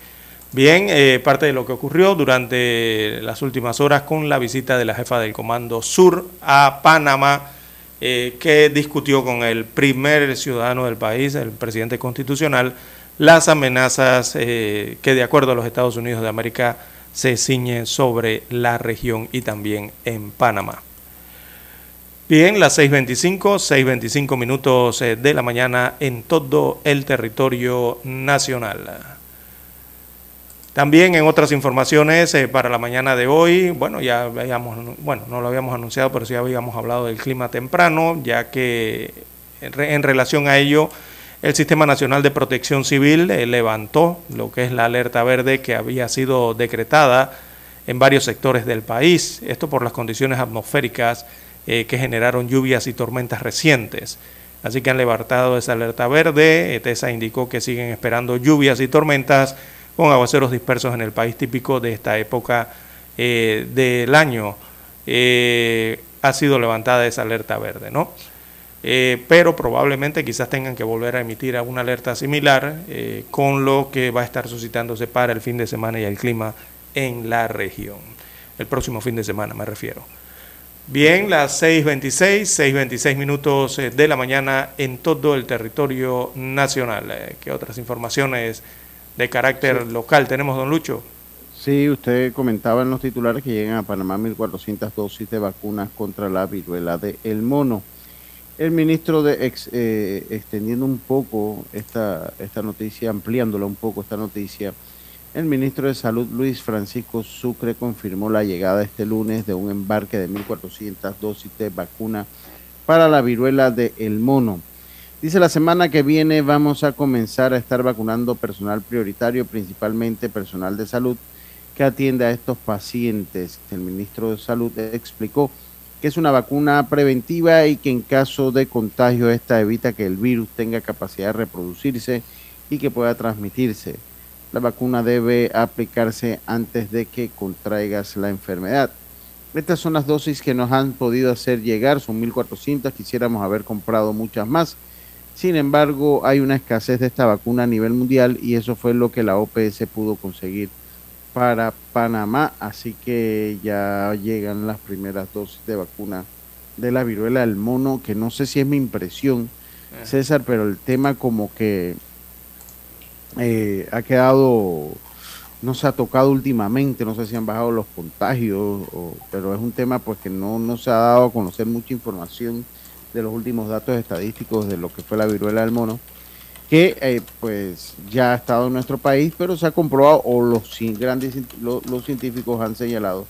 Bien, eh, parte de lo que ocurrió durante las últimas horas con la visita de la jefa del Comando Sur a Panamá, eh, que discutió con el primer ciudadano del país, el presidente constitucional, las amenazas eh, que de acuerdo a los Estados Unidos de América se ciñen sobre la región y también en Panamá. Bien, las 6.25, 6.25 minutos eh, de la mañana en todo el territorio nacional. También en otras informaciones eh, para la mañana de hoy, bueno, ya habíamos, bueno, no lo habíamos anunciado, pero sí habíamos hablado del clima temprano, ya que en, relación a ello, el Sistema Nacional de Protección Civil eh, levantó lo que es la alerta verde que había sido decretada en varios sectores del país, esto por las condiciones atmosféricas eh, que generaron lluvias y tormentas recientes. Así que han levantado esa alerta verde. ETESA indicó que siguen esperando lluvias y tormentas con aguaceros dispersos en el país típico de esta época eh, del año. Eh, ha sido levantada esa alerta verde, ¿no? pero probablemente quizás tengan que volver a emitir una alerta similar con lo que va a estar suscitándose para el fin de semana y el clima en la región. El próximo fin de semana me refiero. Bien, las 6.26, 6.26 minutos eh, de la mañana en todo el territorio nacional. Eh, ¿Qué otras informaciones de carácter local tenemos, don Lucho? Sí, usted comentaba en los titulares que llegan a Panamá 1.400 dosis de vacunas contra la viruela de el mono. El ministro de eh, extendiendo un poco esta, esta noticia, ampliándola un poco esta noticia, el ministro de Salud Luis Francisco Sucre confirmó la llegada este lunes de un embarque de 1.400 dosis de vacuna para la viruela de el mono. Dice la semana que viene vamos a comenzar a estar vacunando personal prioritario, principalmente personal de salud que atiende a estos pacientes. El ministro de Salud explicó que es una vacuna preventiva y que en caso de contagio esta evita que el virus tenga capacidad de reproducirse y que pueda transmitirse la vacuna debe aplicarse antes de que contraigas la enfermedad. Estas son las dosis que nos han podido hacer llegar, son 1.400, quisiéramos haber comprado muchas más. Sin embargo, hay una escasez de esta vacuna a nivel mundial y eso fue lo que la OPS pudo conseguir para Panamá, así que ya llegan las primeras dosis de vacuna de la viruela del mono, que no sé si es mi impresión, eh. César, pero el tema como que eh, ha quedado, no se ha tocado últimamente, no sé si han bajado los contagios, pero es un tema pues que no, no se ha dado a conocer mucha información de los últimos datos estadísticos de lo que fue la viruela del mono, que eh, pues ya ha estado en nuestro país, pero se ha comprobado, o los grandes los, científicos han señalado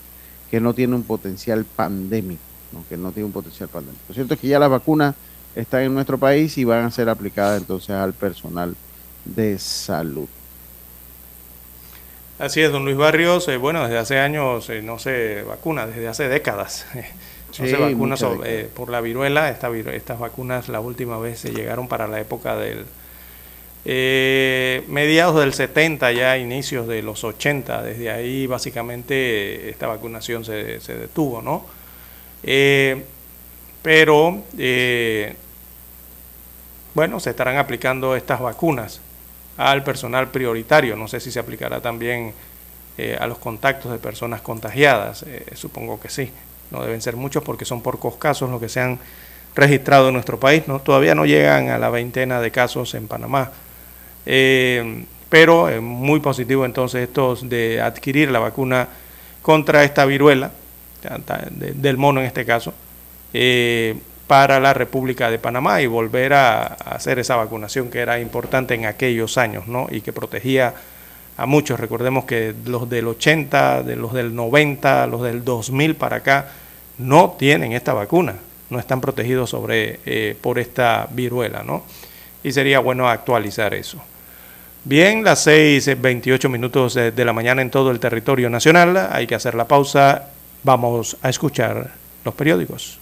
que no tiene un potencial pandémico, que no tiene un potencial pandémico. Lo cierto es que ya las vacunas están en nuestro país y van a ser aplicadas entonces al personal de Salud. Así es, don Luis Barrios. Eh, bueno, desde hace años eh, no se vacuna, desde hace décadas. <laughs> no se vacuna eh, por la viruela. estas vacunas la última vez se llegaron para la época del mediados del 70, ya inicios de los 80. Desde ahí básicamente esta vacunación se, se detuvo, ¿no? pero, bueno, se estarán aplicando estas vacunas al personal prioritario. No sé si se aplicará también eh, a los contactos de personas contagiadas. Eh, supongo que sí. No deben ser muchos porque son pocos casos los que se han registrado en nuestro país. ¿no? Todavía no llegan a la veintena de casos en Panamá. Eh, pero es muy positivo entonces esto de adquirir la vacuna contra esta viruela, del mono en este caso, para la República de Panamá y volver a, hacer esa vacunación que era importante en aquellos años, ¿no? Y que protegía a muchos. Recordemos que los del 80, de los del 90, los del 2000 para acá no tienen esta vacuna, no están protegidos sobre, eh, por esta viruela, ¿no? Y sería bueno actualizar eso. Bien, las 6.28 minutos de la mañana en todo el territorio nacional, hay que hacer la pausa, vamos a escuchar los periódicos.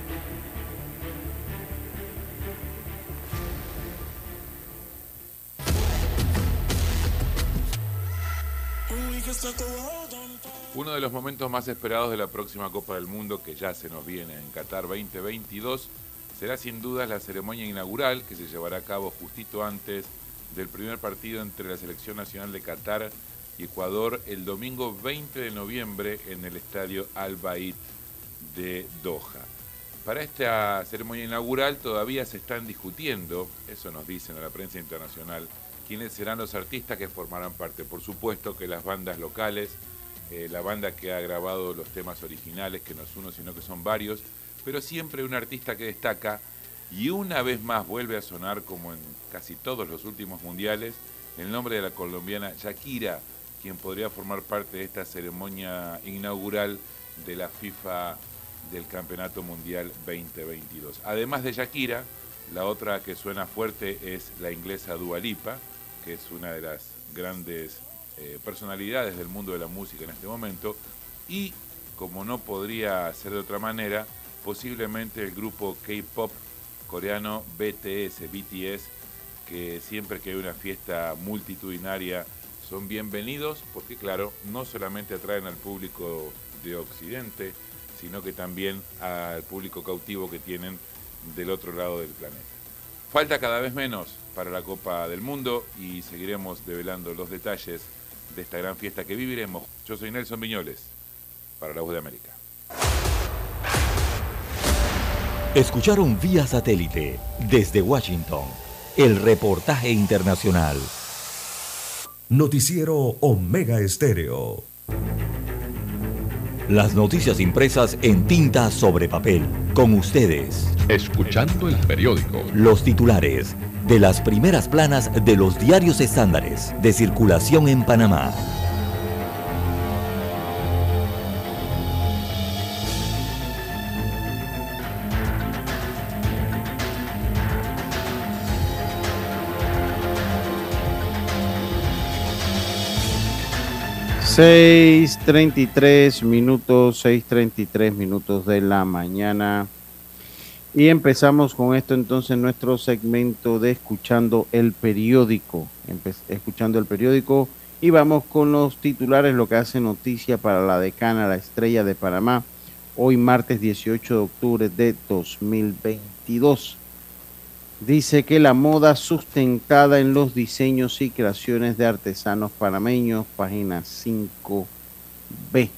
Uno de los momentos más esperados de la próxima Copa del Mundo que ya se nos viene en Qatar 2022 será sin duda la ceremonia inaugural que se llevará a cabo justito antes del primer partido entre la Selección Nacional de Qatar y Ecuador el domingo 20 de noviembre en el estadio Al Bayt de Doha. Para esta ceremonia inaugural todavía se están discutiendo, eso nos dicen a la prensa internacional, quiénes serán los artistas que formarán parte. Por supuesto que las bandas locales, eh, la banda que ha grabado los temas originales, que no es uno, sino que son varios, pero siempre un artista que destaca y una vez más vuelve a sonar como en casi todos los últimos mundiales, el nombre de la colombiana Shakira, quien podría formar parte de esta ceremonia inaugural de la FIFA del Campeonato Mundial 2022. Además de Shakira, la otra que suena fuerte es la inglesa Dua Lipa, que es una de las grandes eh, personalidades del mundo de la música en este momento, y como no podría ser de otra manera, posiblemente el grupo K-Pop coreano BTS, BTS, que siempre que hay una fiesta multitudinaria son bienvenidos, porque claro, no solamente atraen al público de Occidente, sino que también al público cautivo que tienen del otro lado del planeta. Falta cada vez menos para la Copa del Mundo y seguiremos develando los detalles de esta gran fiesta que viviremos. Yo soy Nelson Viñoles, para la Voz de América. Escucharon vía satélite desde Washington el reportaje internacional. Noticiero Omega Estéreo. Las noticias impresas en tinta sobre papel. Con ustedes. Escuchando el periódico. Los titulares de las primeras planas de los diarios estándares de circulación en Panamá. Seis treinta minutos, seis treinta minutos de la mañana. Y empezamos con esto entonces nuestro segmento de escuchando el periódico. escuchando el periódico y vamos con los titulares, lo que hace noticia para la decana, la estrella de Panamá, hoy martes 18 de octubre de 2022. Dice que la moda sustentada en los diseños y creaciones de artesanos panameños, página 5B.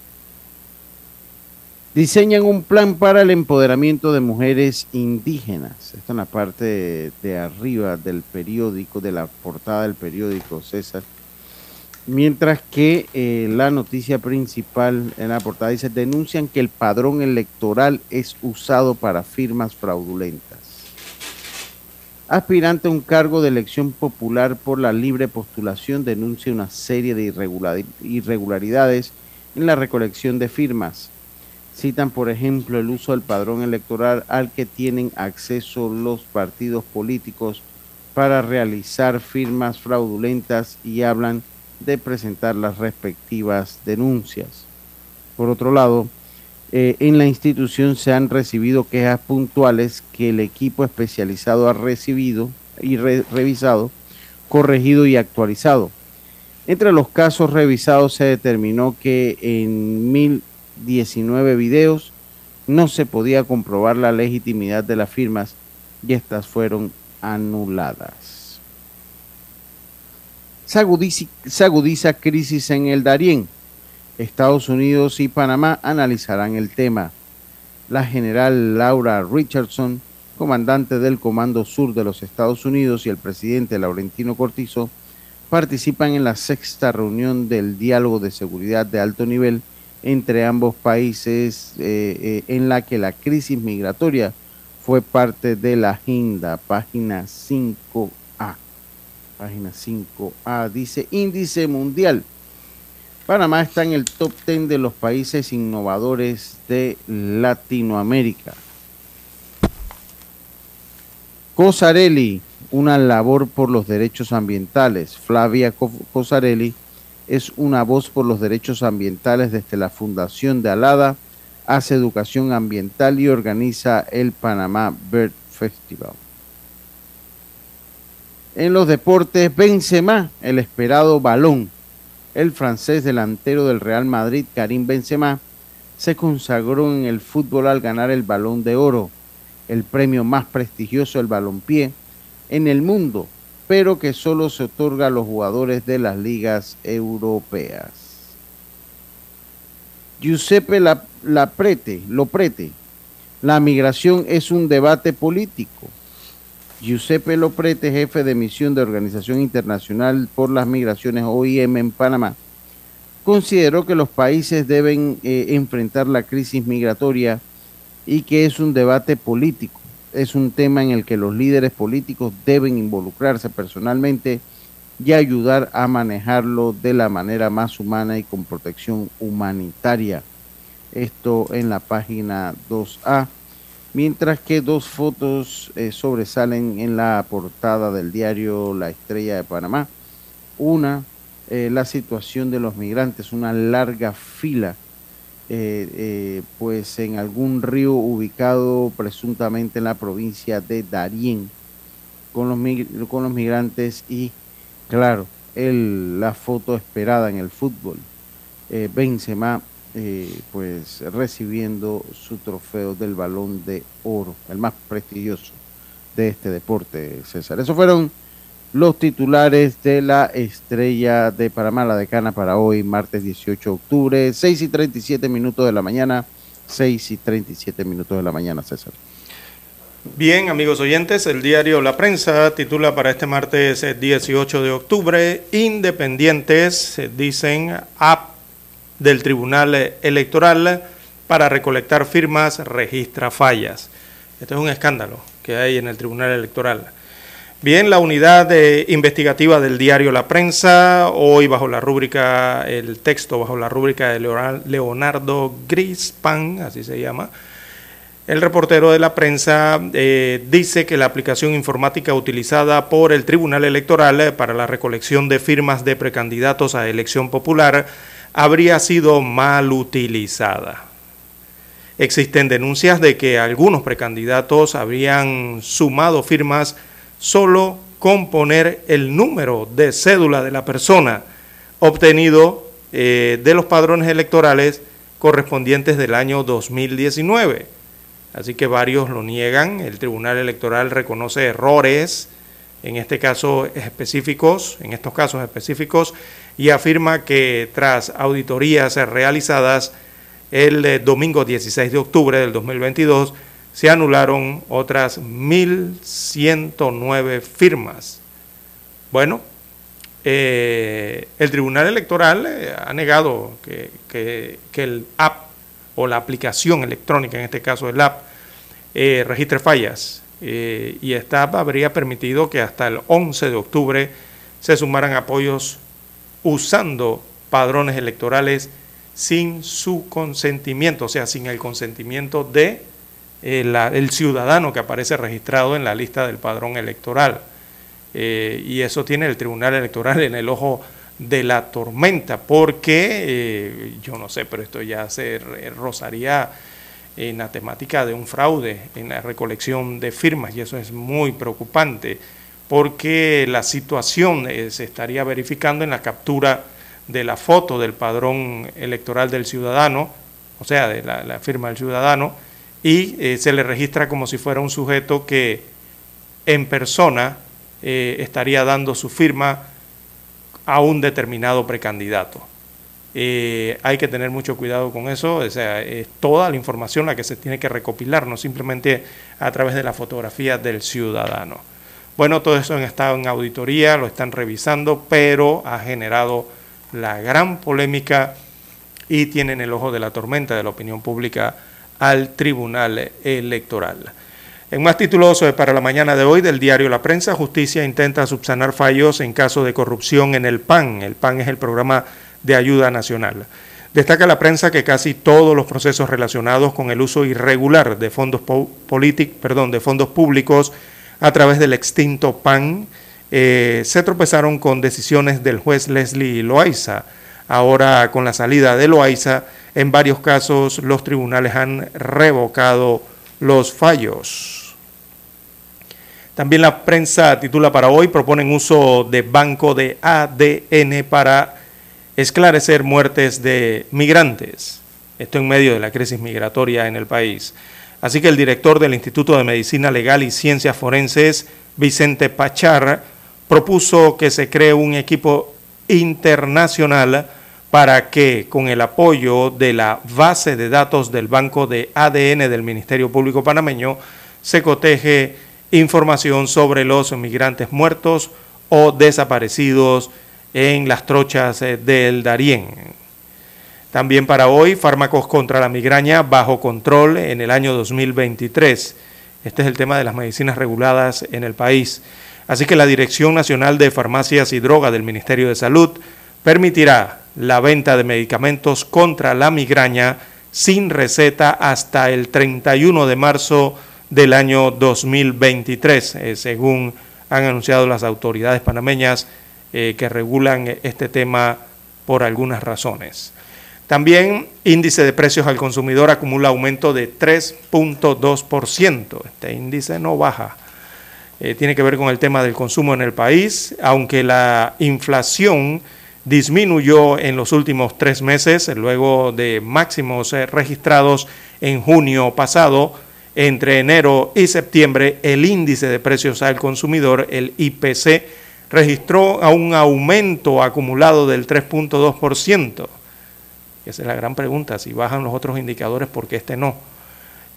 Diseñan un plan para el empoderamiento de mujeres indígenas. Esto en la parte de, arriba del periódico, de la portada del periódico César. Mientras que eh, la noticia principal en la portada dice, denuncian que el padrón electoral es usado para firmas fraudulentas aspirante a un cargo de elección popular por la libre postulación denuncia una serie de irregularidades en la recolección de firmas. Citan, por ejemplo, el uso del padrón electoral al que tienen acceso los partidos políticos para realizar firmas fraudulentas y hablan de presentar las respectivas denuncias. Por otro lado, eh, en la institución se han recibido quejas puntuales que el equipo especializado ha recibido y revisado, corregido y actualizado. Entre los casos revisados se determinó que en 1019 videos no se podía comprobar la legitimidad de las firmas y estas fueron anuladas. Se agudiza, crisis en el Darién. Estados Unidos y Panamá analizarán el tema. La general Laura Richardson, comandante del Comando Sur de los Estados Unidos, y el presidente Laurentino Cortizo participan en la sexta reunión del diálogo de seguridad de alto nivel entre ambos países eh, eh, en la que la crisis migratoria fue parte de la agenda. Página 5A. Página 5A dice índice mundial Panamá está en el top 10 de los países innovadores de Latinoamérica. Cosarelli, una labor por los derechos ambientales. Flavia Cosarelli es una voz por los derechos ambientales desde la Fundación de Alada, hace educación ambiental y organiza el Panamá Bird Festival. En los deportes, Benzema, el esperado balón el francés delantero del Real Madrid, Karim Benzema, se consagró en el fútbol al ganar el Balón de Oro, el premio más prestigioso del balompié en el mundo, pero que solo se otorga a los jugadores de las ligas europeas. Giuseppe Laprete, Loprete, la migración es un debate político. Giuseppe Loprete, jefe de misión de Organización Internacional por las Migraciones OIM en Panamá, consideró que los países deben eh, enfrentar la crisis migratoria y que es un debate político. Es un tema en el que los líderes políticos deben involucrarse personalmente y ayudar a manejarlo de la manera más humana y con protección humanitaria. Esto en la página 2A mientras que dos fotos eh, sobresalen en la portada del diario La Estrella de Panamá. Una, eh, la situación de los migrantes, una larga fila, eh, pues en algún río ubicado presuntamente en la provincia de Darién, con los, con los migrantes y, claro, el, la foto esperada en el fútbol. Benzema eh, pues recibiendo su trofeo del balón de oro, el más prestigioso de este deporte, César. Esos fueron los titulares de la estrella de Panamá, la decana para hoy, martes 18 de octubre, 6 y 37 minutos de la mañana, 6 y 37 minutos de la mañana, César. Bien, amigos oyentes, el diario La Prensa titula para este martes 18 de octubre, Independientes dicen a del Tribunal Electoral para recolectar firmas registra fallas. Esto es un escándalo que hay en el Tribunal Electoral. Bien, la unidad investigativa del diario La Prensa, hoy bajo la rúbrica, el texto bajo la rúbrica de Leonardo Grispan, así se llama, el reportero de la prensa eh, dice que la aplicación informática utilizada por el Tribunal Electoral para la recolección de firmas de precandidatos a elección popular habría sido mal utilizada. Existen denuncias de que algunos precandidatos habrían sumado firmas solo con poner el número de cédula de la persona obtenido eh, de los padrones electorales correspondientes del año 2019. Así que varios lo niegan. El Tribunal Electoral reconoce errores, en este caso específicos, en estos casos específicos, y afirma que tras auditorías realizadas el eh, domingo 16 de octubre del 2022 se anularon otras 1.109 firmas. Bueno, eh, el Tribunal Electoral eh, ha negado que, que, el app o la aplicación electrónica, en este caso el app, registre fallas. y esta app habría permitido que hasta el 11 de octubre se sumaran apoyos usando padrones electorales sin su consentimiento, o sea, sin el consentimiento de eh, el ciudadano que aparece registrado en la lista del padrón electoral. Eh, y eso tiene el Tribunal Electoral en el ojo de la tormenta, porque eh, yo no sé, pero esto ya se rozaría en la temática de un fraude en la recolección de firmas, y eso es muy preocupante, porque la situación se estaría verificando en la captura de la foto del padrón electoral del ciudadano, o sea, de la, firma del ciudadano, y eh, se le registra como si fuera un sujeto que en persona eh, estaría dando su firma a un determinado precandidato. Eh, hay que tener mucho cuidado con eso, es toda la información la que se tiene que recopilar, no simplemente a través de la fotografía del ciudadano. Bueno, todo eso ha estado en auditoría, lo están revisando, pero ha generado la gran polémica y tienen el ojo de la tormenta de la opinión pública al Tribunal Electoral. En más títulos para la mañana de hoy del diario La Prensa, Justicia intenta subsanar fallos en caso de corrupción en el PAN. El PAN es el programa de ayuda nacional. Destaca la prensa que casi todos los procesos relacionados con el uso irregular de fondos, perdón, de fondos públicos a través del extinto PAN eh, se tropezaron con decisiones del juez Leslie Loaiza. Ahora, con la salida de Loaiza, en varios casos los tribunales han revocado los fallos. También la prensa titula para hoy, proponen uso de banco de ADN para esclarecer muertes de migrantes. Esto en medio de la crisis migratoria en el país. Así que el director del Instituto de Medicina Legal y Ciencias Forenses, Vicente Pachar, propuso que se cree un equipo internacional para que con el apoyo de la base de datos del Banco de ADN del Ministerio Público Panameño se coteje información sobre los migrantes muertos o desaparecidos en las trochas eh, del Darién. También para hoy, fármacos contra la migraña bajo control en el año 2023. Este es el tema de las medicinas reguladas en el país. Así que la Dirección Nacional de Farmacias y Drogas del Ministerio de Salud permitirá la venta de medicamentos contra la migraña sin receta hasta el 31 de marzo del año 2023, eh, según han anunciado las autoridades panameñas eh, que regulan este tema por algunas razones. También índice de precios al consumidor acumula aumento de 3.2%. Este índice no baja eh, tiene que ver con el tema del consumo en el país, aunque la inflación disminuyó en los últimos tres meses, luego de máximos eh, registrados en junio pasado, entre enero y septiembre, el índice de precios al consumidor, el IPC, registró un aumento acumulado del 3.2%. Esa es la gran pregunta, si bajan los otros indicadores, ¿por qué este no?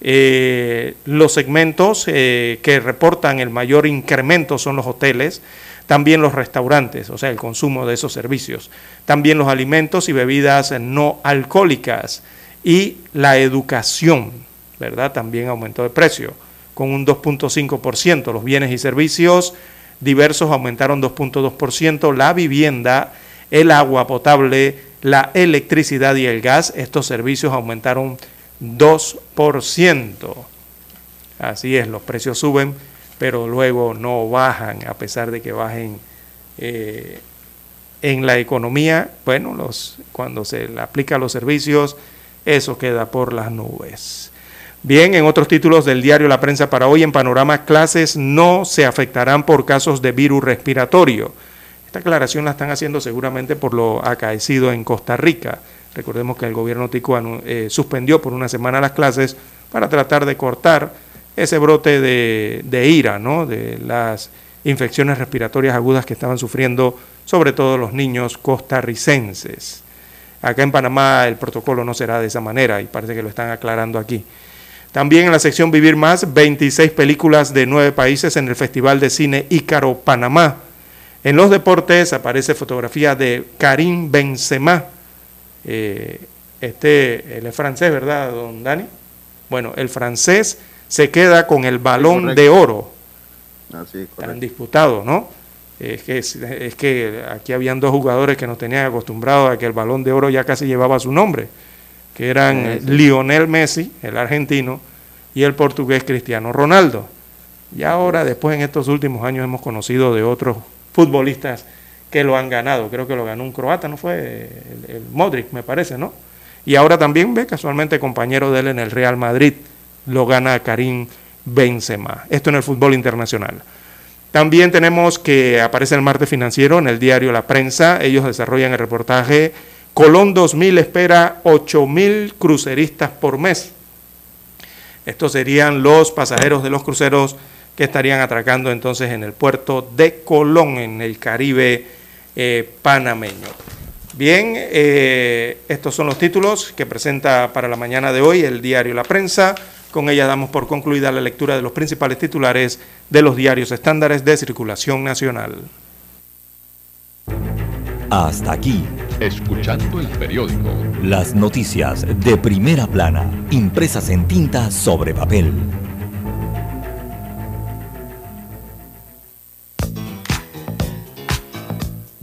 Eh, los segmentos eh, que reportan el mayor incremento son los hoteles, también los restaurantes, o sea, el consumo de esos servicios, también los alimentos y bebidas no alcohólicas y la educación, ¿verdad? También aumentó de precio con un 2.5%. Los bienes y servicios diversos aumentaron 2.2%. La vivienda, el agua potable, la electricidad y el gas, estos servicios aumentaron 2%. Así es, los precios suben, pero luego no bajan, a pesar de que bajen eh, en la economía. Bueno, los, cuando se le aplica los servicios, eso queda por las nubes. Bien, en otros títulos del diario La Prensa para hoy, en panorama, clases no se afectarán por casos de virus respiratorio. Esta aclaración la están haciendo seguramente por lo acaecido en Costa Rica. Recordemos que el gobierno ticuano eh, suspendió por una semana las clases para tratar de cortar ese brote de, ira, ¿no? de las infecciones respiratorias agudas que estaban sufriendo sobre todo los niños costarricenses. Acá en Panamá el protocolo no será de esa manera y parece que lo están aclarando aquí. También en la sección Vivir Más, 26 películas de nueve países en el Festival de Cine Ícaro Panamá. En los deportes aparece fotografía de Karim Benzema. Eh, este, él es francés, ¿verdad, don Dani? Bueno, el francés se queda con el balón de oro. Así, Tan disputado, ¿no? Es que, es que aquí habían dos jugadores que nos tenían acostumbrados a que el balón de oro ya casi llevaba su nombre que eran Lionel Messi, el argentino, y el portugués Cristiano Ronaldo. Y ahora, después en estos últimos años, hemos conocido de otros futbolistas que lo han ganado. Creo que lo ganó un croata, ¿no fue? El, Modric, me parece, ¿no? Y ahora también ve casualmente compañero de él en el Real Madrid, lo gana Karim Benzema. Esto en el fútbol internacional. También tenemos que aparece el martes financiero en el diario La Prensa. Ellos desarrollan el reportaje Colón 2000 espera 8.000 cruceristas por mes. Estos serían los pasajeros de los cruceros que estarían atracando entonces en el puerto de Colón, en el Caribe eh, panameño. Bien, eh, estos son los títulos que presenta para la mañana de hoy el diario La Prensa. Con ella damos por concluida la lectura de los principales titulares de los diarios estándares de circulación nacional. Hasta aquí Escuchando el periódico. Las noticias de primera plana, impresas en tinta sobre papel.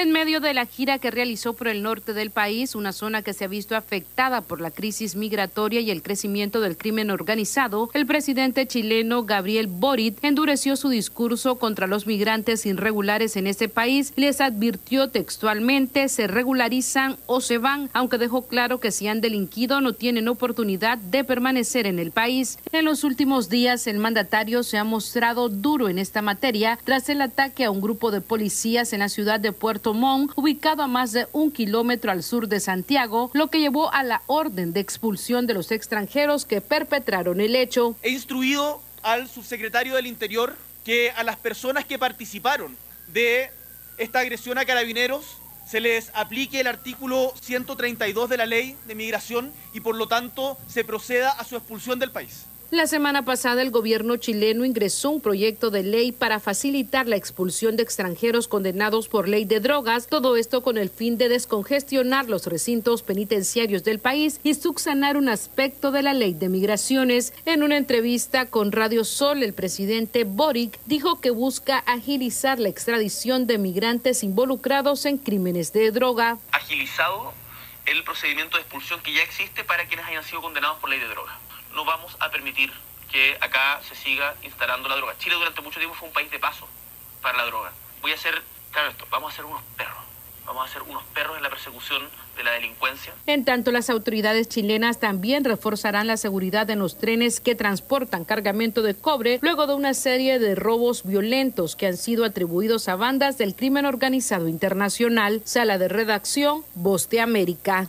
En medio de la gira que realizó por el norte del país, una zona que se ha visto afectada por la crisis migratoria y el crecimiento del crimen organizado, el presidente chileno Gabriel Boric endureció su discurso contra los migrantes irregulares en ese país les advirtió textualmente se regularizan o se van, aunque dejó claro que si han delinquido no tienen oportunidad de permanecer en el país. En los últimos días, el mandatario se ha mostrado duro en esta materia tras el ataque a un grupo de policías en la ciudad de Puerto Ubicado a más de un kilómetro al sur de Santiago, lo que llevó a la orden de expulsión de los extranjeros que perpetraron el hecho. He instruido al subsecretario del Interior que a las personas que participaron de esta agresión a carabineros se les aplique el artículo 132 de la ley de migración y por lo tanto se proceda a su expulsión del país. La semana pasada el gobierno chileno ingresó un proyecto de ley para facilitar la expulsión de extranjeros condenados por ley de drogas, todo esto con el fin de descongestionar los recintos penitenciarios del país y subsanar un aspecto de la ley de migraciones. En una entrevista con Radio Sol, el presidente Boric dijo que busca agilizar la extradición de migrantes involucrados en crímenes de droga. Agilizado el procedimiento de expulsión que ya existe para quienes hayan sido condenados por ley de droga no vamos a permitir que acá se siga instalando la droga. Chile durante mucho tiempo fue un país de paso para la droga. Voy a hacer, claro esto, vamos a ser unos perros. Vamos a ser unos perros en la persecución de la delincuencia. En tanto, las autoridades chilenas también reforzarán la seguridad en los trenes que transportan cargamento de cobre luego de una serie de robos violentos que han sido atribuidos a bandas del crimen organizado internacional. Sala de redacción, Voz de América.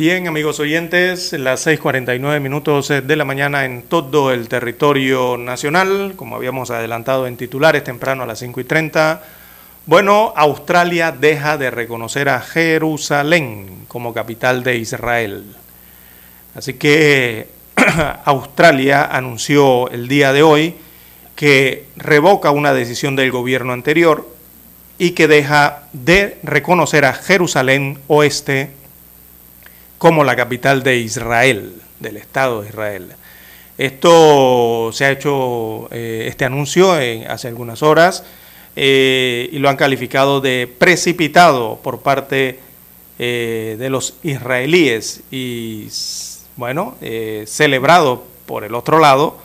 Bien, amigos oyentes, las 6:49 minutos de la mañana en todo el territorio nacional, como habíamos adelantado en titulares temprano a las 5:30. Bueno, Australia deja de reconocer a Jerusalén como capital de Israel. Así que <clears throat> Australia anunció el día de hoy que revoca una decisión del gobierno anterior y que deja de reconocer a Jerusalén Oeste como la capital de Israel, del Estado de Israel. Esto se ha hecho, eh, este anuncio hace algunas horas, eh, y lo han calificado de precipitado por parte eh, de los israelíes y, bueno, celebrado por el otro lado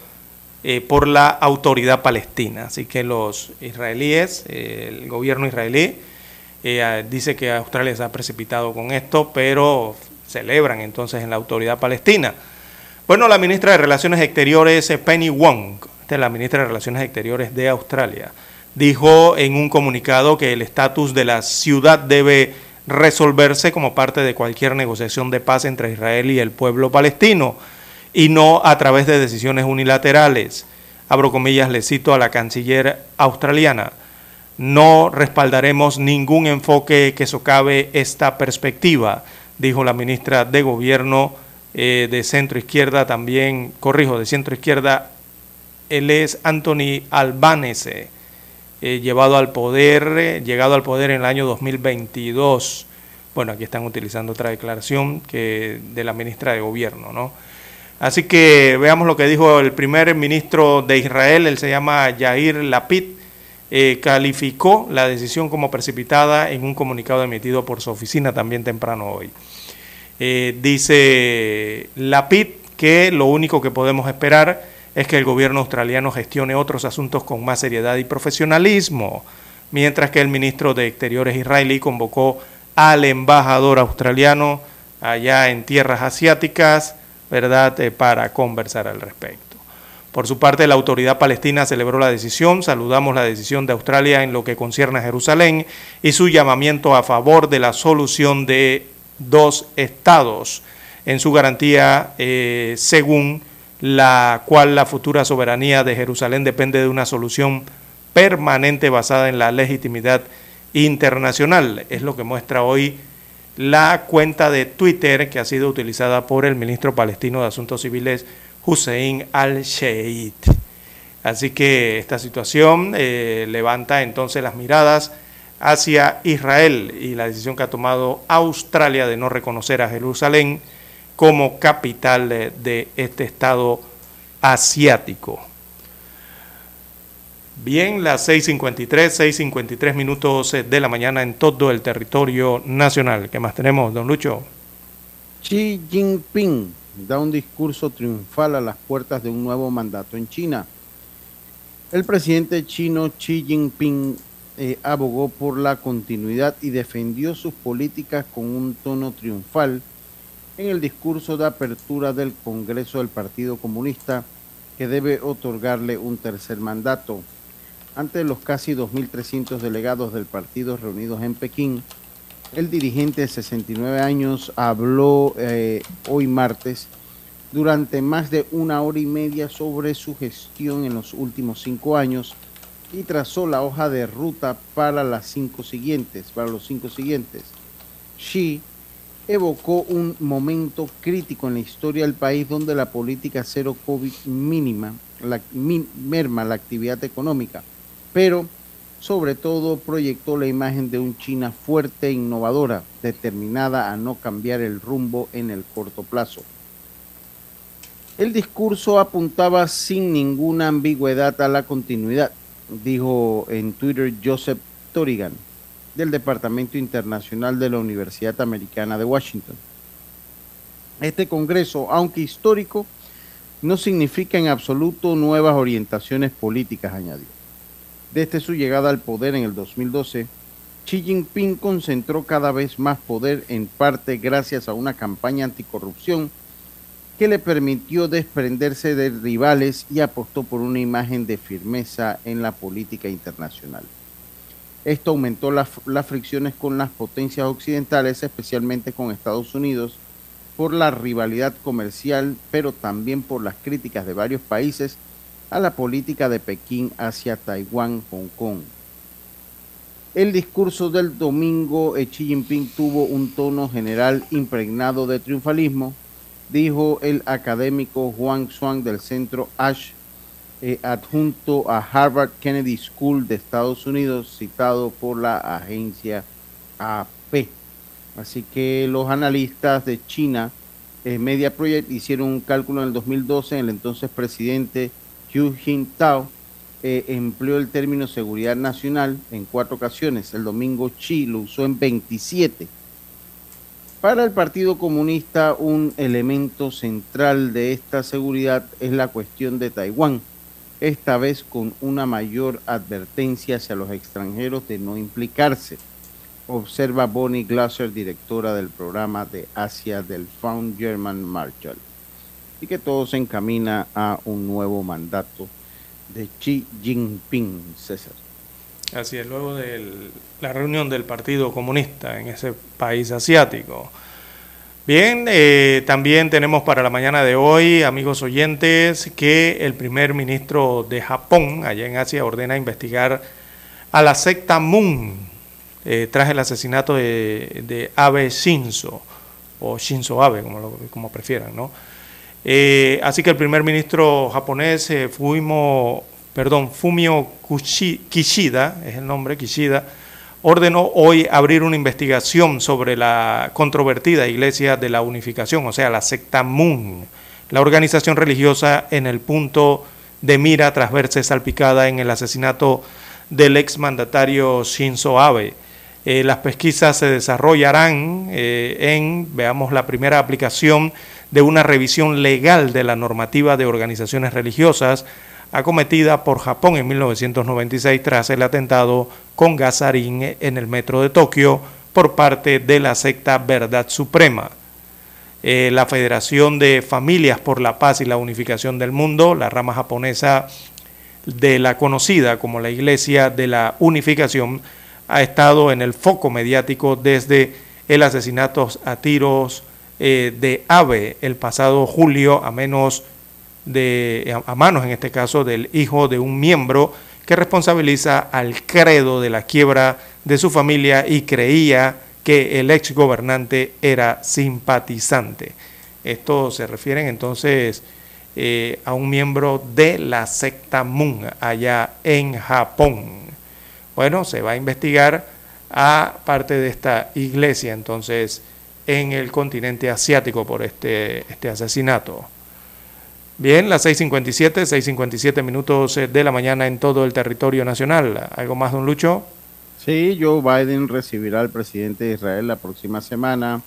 por la autoridad palestina. Así que los israelíes, el gobierno israelí, dice que Australia se ha precipitado con esto, pero celebran entonces en la autoridad palestina. Bueno, la ministra de Relaciones Exteriores, Penny Wong, esta es la ministra de Relaciones Exteriores de Australia, dijo en un comunicado que el estatus de la ciudad debe resolverse como parte de cualquier negociación de paz entre Israel y el pueblo palestino y no a través de decisiones unilaterales. Abro comillas, le cito a la canciller australiana. No respaldaremos ningún enfoque que socave esta perspectiva dijo la ministra de Gobierno eh, de centro izquierda, también, corrijo, de centro izquierda, él es Anthony Albanese, eh, llevado al poder, eh, llegado al poder en el año 2022. Bueno, aquí están utilizando otra declaración que de la ministra de Gobierno, ¿no? Así que veamos lo que dijo el primer ministro de Israel, él se llama Yair Lapid, calificó la decisión como precipitada en un comunicado emitido por su oficina también temprano hoy. Eh, dice Lapid que lo único que podemos esperar es que el gobierno australiano gestione otros asuntos con más seriedad y profesionalismo, mientras que el ministro de Exteriores israelí convocó al embajador australiano allá en tierras asiáticas, ¿verdad?, eh, para conversar al respecto. Por su parte, la autoridad palestina celebró la decisión, saludamos la decisión de Australia en lo que concierne a Jerusalén y su llamamiento a favor de la solución de dos estados en su garantía, eh, según la cual la futura soberanía de Jerusalén depende de una solución permanente basada en la legitimidad internacional. Es lo que muestra hoy la cuenta de Twitter que ha sido utilizada por el ministro palestino de Asuntos Civiles, Hussein al-Sheikh. Así que esta situación eh, levanta entonces las miradas hacia Israel y la decisión que ha tomado Australia de no reconocer a Jerusalén como capital de, este estado asiático. Bien, las 6.53, 6.53 minutos de la mañana en todo el territorio nacional. ¿Qué más tenemos, don Lucho? Xi Jinping da un discurso triunfal a las puertas de un nuevo mandato en China. El presidente chino Xi Jinping eh, abogó por la continuidad y defendió sus políticas con un tono triunfal en el discurso de apertura del Congreso del Partido Comunista que debe otorgarle un tercer mandato. Ante los casi 2.300 delegados del partido reunidos en Pekín, el dirigente de 69 años habló eh, hoy martes durante más de una hora y media sobre su gestión en los últimos cinco años y trazó la hoja de ruta para las cinco siguientes, para los cinco siguientes. Xi evocó un momento crítico en la historia del país donde la política cero COVID mínima, merma la actividad económica, pero sobre todo proyectó la imagen de un China fuerte e innovadora, determinada a no cambiar el rumbo en el corto plazo. El discurso apuntaba sin ninguna ambigüedad a la continuidad, dijo en Twitter Joseph Torigan, del Departamento Internacional de la Universidad Americana de Washington. Este Congreso, aunque histórico, no significa en absoluto nuevas orientaciones políticas, añadió. Desde su llegada al poder en el 2012, Xi Jinping concentró cada vez más poder en parte gracias a una campaña anticorrupción que le permitió desprenderse de rivales y apostó por una imagen de firmeza en la política internacional. Esto aumentó las, fricciones con las potencias occidentales, especialmente con Estados Unidos, por la rivalidad comercial, pero también por las críticas de varios países a la política de Pekín hacia Taiwán, Hong Kong. El discurso del domingo, Xi Jinping tuvo un tono general impregnado de triunfalismo, dijo el académico Juan Swan del centro Ash, eh, adjunto a Harvard Kennedy School de Estados Unidos, citado por la agencia AP. Así que los analistas de China, eh, Media Project, hicieron un cálculo en el 2012 el entonces presidente Hu Jintao eh, empleó el término seguridad nacional en cuatro ocasiones. El domingo Xi lo usó en 27. Para el Partido Comunista, un elemento central de esta seguridad es la cuestión de Taiwán, esta vez con una mayor advertencia hacia los extranjeros de no implicarse. Observa Bonnie Glasser, directora del programa de Asia del Found German Marshall y que todo se encamina a un nuevo mandato de Xi Jinping, César. Así es, luego de la reunión del Partido Comunista en ese país asiático. Bien, eh, también tenemos para la mañana de hoy, amigos oyentes, que el primer ministro de Japón, allá en Asia, ordena investigar a la secta Moon eh, tras el asesinato de, Abe Shinzo, o Shinzo Abe, como, como prefieran, ¿no? Eh, así que el primer ministro japonés, eh, perdón, Fumio Kishida, es el nombre, Kishida, ordenó hoy abrir una investigación sobre la controvertida Iglesia de la Unificación, o sea, la secta Moon, la organización religiosa en el punto de mira tras verse salpicada en el asesinato del exmandatario Shinzo Abe. Eh, las pesquisas se desarrollarán en, veamos, la primera aplicación de una revisión legal de la normativa de organizaciones religiosas acometida por Japón en 1996 tras el atentado con gasarín en el metro de Tokio por parte de la secta Verdad Suprema. Eh, la Federación de Familias por la Paz y la Unificación del Mundo, la rama japonesa de la conocida como la Iglesia de la Unificación, ha estado en el foco mediático desde el asesinato a tiros eh, de AVE el pasado julio a menos de a manos en este caso del hijo de un miembro que responsabiliza al credo de la quiebra de su familia y creía que el ex gobernante era simpatizante. Esto se refiere entonces eh, a un miembro de la secta Moon allá en Japón. Bueno, se va a investigar a parte de esta iglesia entonces en el continente asiático por este, este asesinato. Bien, las 6.57, 6.57 minutos de la mañana en todo el territorio nacional. ¿Algo más, don Lucho? Sí, Joe Biden recibirá al presidente de Israel la próxima semana.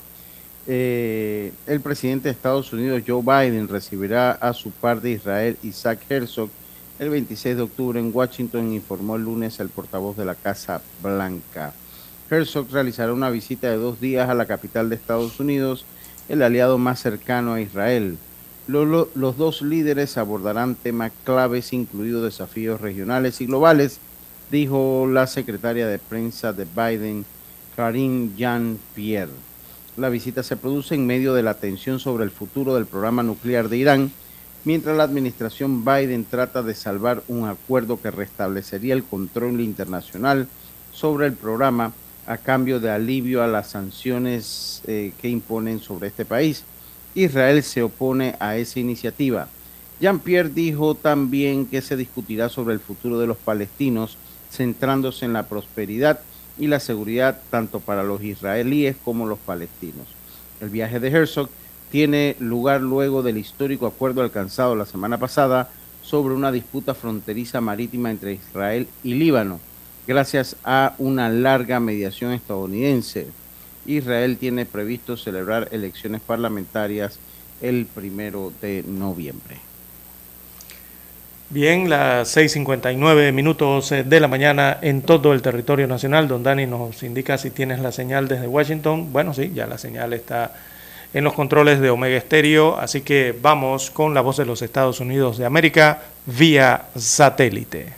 Eh, el presidente de Estados Unidos, Joe Biden, recibirá a su par de Israel, Isaac Herzog, el 26 de octubre en Washington, informó el lunes el portavoz de la Casa Blanca. Herzog realizará una visita de dos días a la capital de Estados Unidos el aliado más cercano a Israel. Los, dos líderes abordarán temas claves, incluidos desafíos regionales y globales, dijo la secretaria de prensa de Biden, Karine Jean-Pierre. La visita se produce en medio de la tensión sobre el futuro del programa nuclear de Irán, mientras la administración Biden trata de salvar un acuerdo que restablecería el control internacional sobre el programa a cambio de alivio a las sanciones eh, que imponen sobre este país. Israel se opone a esa iniciativa. Jean-Pierre dijo también que se discutirá sobre el futuro de los palestinos, centrándose en la prosperidad y la seguridad tanto para los israelíes como los palestinos. El viaje de Herzog tiene lugar luego del histórico acuerdo alcanzado la semana pasada sobre una disputa fronteriza marítima entre Israel y Líbano, gracias a una larga mediación estadounidense. Israel tiene previsto celebrar elecciones parlamentarias el primero de noviembre. Bien, las 6.59 minutos eh, de la mañana en todo el territorio nacional. Don Dani nos indica si tienes la señal desde Washington. Bueno, sí, ya la señal está en los controles de Omega Estéreo, así que vamos con la voz de los Estados Unidos de América vía satélite.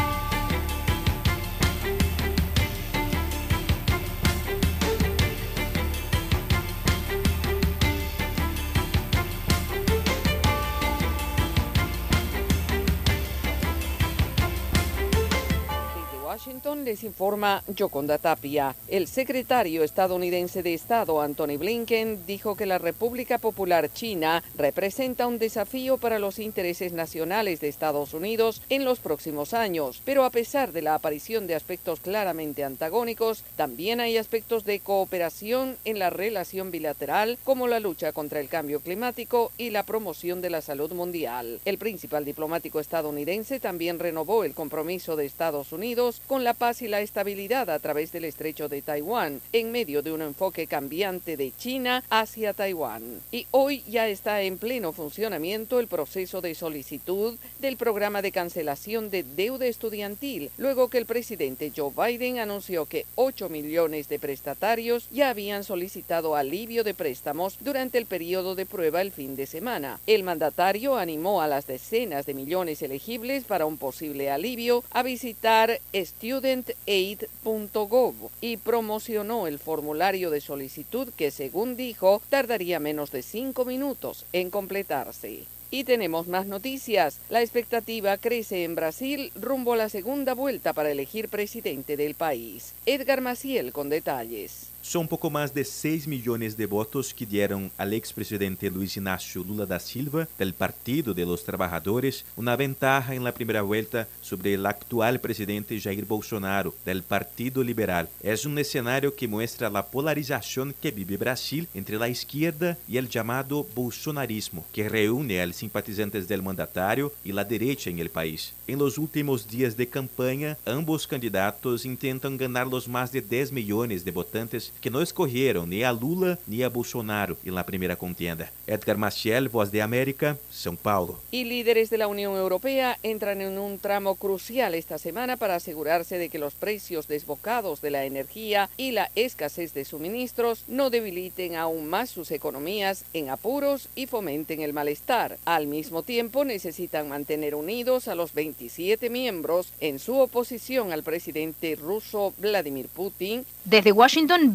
Washington les informa Yoconda Tapia. El secretario estadounidense de Estado Anthony Blinken dijo que la República Popular China representa un desafío para los intereses nacionales de Estados Unidos en los próximos años, pero a pesar de la aparición de aspectos claramente antagónicos, también hay aspectos de cooperación en la relación bilateral como la lucha contra el cambio climático y la promoción de la salud mundial. El principal diplomático estadounidense también renovó el compromiso de Estados Unidos con la paz y la estabilidad a través del estrecho de Taiwán, en medio de un enfoque cambiante de China hacia Taiwán. Y hoy ya está en pleno funcionamiento el proceso de solicitud del programa de cancelación de deuda estudiantil, luego que el presidente Joe Biden anunció que 8 millones de prestatarios ya habían solicitado alivio de préstamos durante el periodo de prueba el fin de semana. El mandatario animó a las decenas de millones elegibles para un posible alivio a visitar studentaid.gov y promocionó el formulario de solicitud que, según dijo, tardaría menos de cinco minutos en completarse. Y tenemos más noticias. La expectativa crece en Brasil rumbo a la segunda vuelta para elegir presidente del país. Edgar Maciel con detalles. Son poco más de 6 millones de votos que dieron al expresidente Luis Ignacio Lula da Silva del Partido de los Trabajadores una ventaja en la primera vuelta sobre el actual presidente Jair Bolsonaro del Partido Liberal. Es un escenario que muestra la polarización que vive Brasil entre la izquierda y el llamado bolsonarismo, que reúne a los simpatizantes del mandatario y la derecha en el país. En los últimos días de campaña, ambos candidatos intentan ganar los más de 10 millones de votantes que não escorreram nem a Lula nem a Bolsonaro na primeira contienda. Edgar Maciel, Voz de América, São Paulo. Y líderes de la Unión Europea entran en un tramo crucial esta semana para asegurarse de que los precios desbocados de la energía y la escasez de suministros no debiliten aún más sus economías en apuros y fomenten el malestar. Al mismo tiempo, necesitan mantener unidos a los 27 miembros en su oposición al presidente ruso Vladimir Putin. Desde Washington,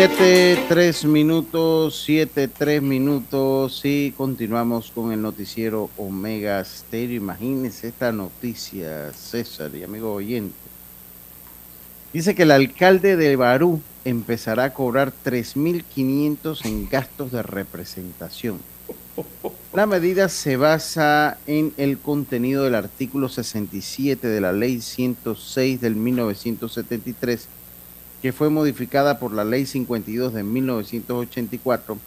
Siete, tres minutos, siete, tres minutos y continuamos con el noticiero Omega Stereo. Imagínense esta noticia, César y amigo oyente. Dice que el alcalde de Barú empezará a cobrar 3.500 en gastos de representación. La medida se basa en el contenido del artículo 67 de la ley 106 del 1973 que fue modificada por la Ley 52 de 1984,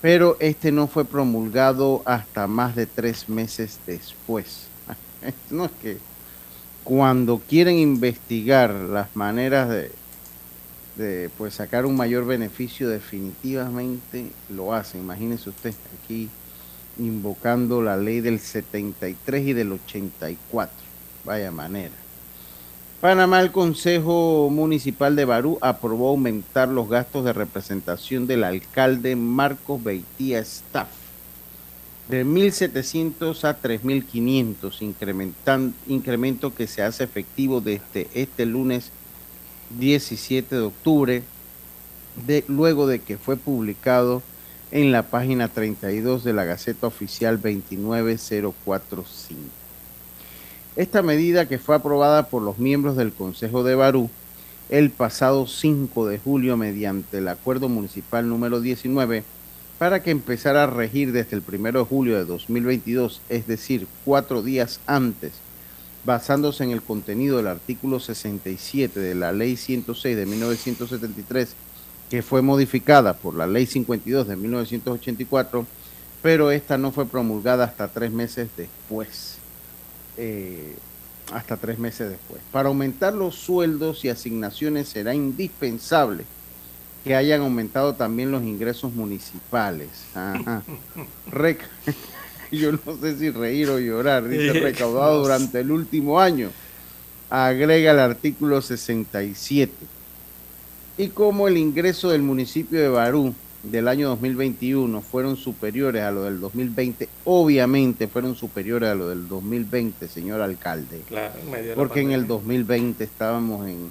pero este no fue promulgado hasta más de tres meses después. <laughs> No es que cuando quieren investigar las maneras de, de pues, sacar un mayor beneficio, definitivamente lo hacen. Imagínense usted aquí invocando la ley del 73 y del 84. Vaya manera. Panamá, el Consejo Municipal de Barú aprobó aumentar los gastos de representación del alcalde Marcos Beitía Staff de 1.700 a 3.500, incremento que se hace efectivo desde este lunes 17 de octubre, luego de que fue publicado en la página 32 de la Gaceta Oficial 29045. Esta medida que fue aprobada por los miembros del Consejo de Barú el pasado 5 de julio mediante el Acuerdo Municipal número 19 para que empezara a regir desde el 1 de julio de 2022, es decir, cuatro días antes, basándose en el contenido del artículo 67 de la Ley 106 de 1973, que fue modificada por la Ley 52 de 1984, pero esta no fue promulgada hasta tres meses después eh, hasta tres meses después. Para aumentar los sueldos y asignaciones será indispensable que hayan aumentado también los ingresos municipales. Ajá. <laughs> Rec <laughs> Yo no sé si reír o llorar, dice recaudado durante el último año. Agrega el artículo 67. Y como el ingreso del municipio de Barú del año 2021 fueron superiores a lo del 2020, obviamente fueron superiores a lo del 2020, señor alcalde. Claro, porque en el 2020 estábamos en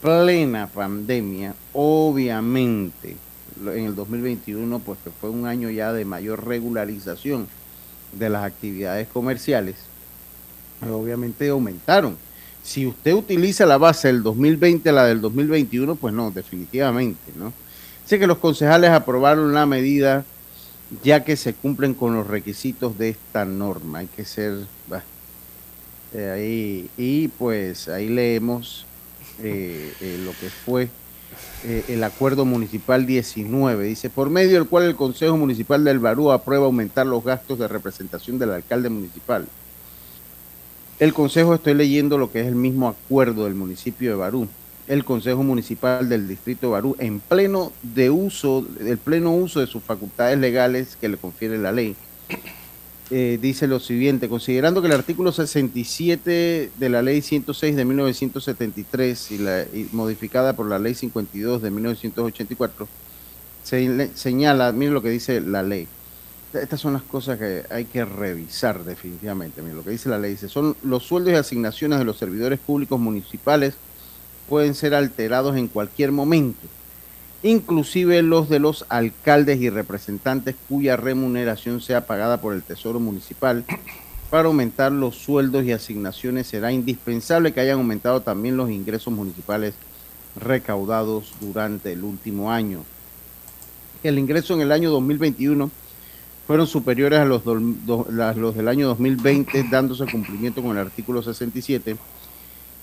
plena pandemia, obviamente en el 2021 pues que fue un año ya de mayor regularización de las actividades comerciales, pues, obviamente aumentaron. Si usted utiliza la base del 2020 a la del 2021, pues no, definitivamente, ¿no? Sé que los concejales aprobaron la medida ya que se cumplen con los requisitos de esta norma. Hay que ser... bah, eh, ahí, y pues ahí leemos eh, eh, lo que fue el acuerdo municipal 19. Dice, por medio del cual el Consejo Municipal del Barú aprueba aumentar los gastos de representación del alcalde municipal. El Consejo, estoy leyendo lo que es el mismo acuerdo del municipio de Barú. El Consejo Municipal del Distrito de Barú, en pleno de uso, el pleno uso de sus facultades legales que le confiere la ley, eh, dice lo siguiente, considerando que el artículo 67 de la ley 106 de 1973 y, la, y modificada por la ley 52 de 1984, se, señala, miren lo que dice la ley. Estas son las cosas que hay que revisar definitivamente. Miren lo que dice la ley. Dice, son los sueldos y asignaciones de los servidores públicos municipales pueden ser alterados en cualquier momento inclusive los de los alcaldes y representantes cuya remuneración sea pagada por el Tesoro Municipal. Para aumentar los sueldos y asignaciones será indispensable que hayan aumentado también los ingresos municipales recaudados durante el último año. El ingreso en el año 2021 fueron superiores a los, do- do- los del año 2020, dándose cumplimiento con el artículo 67,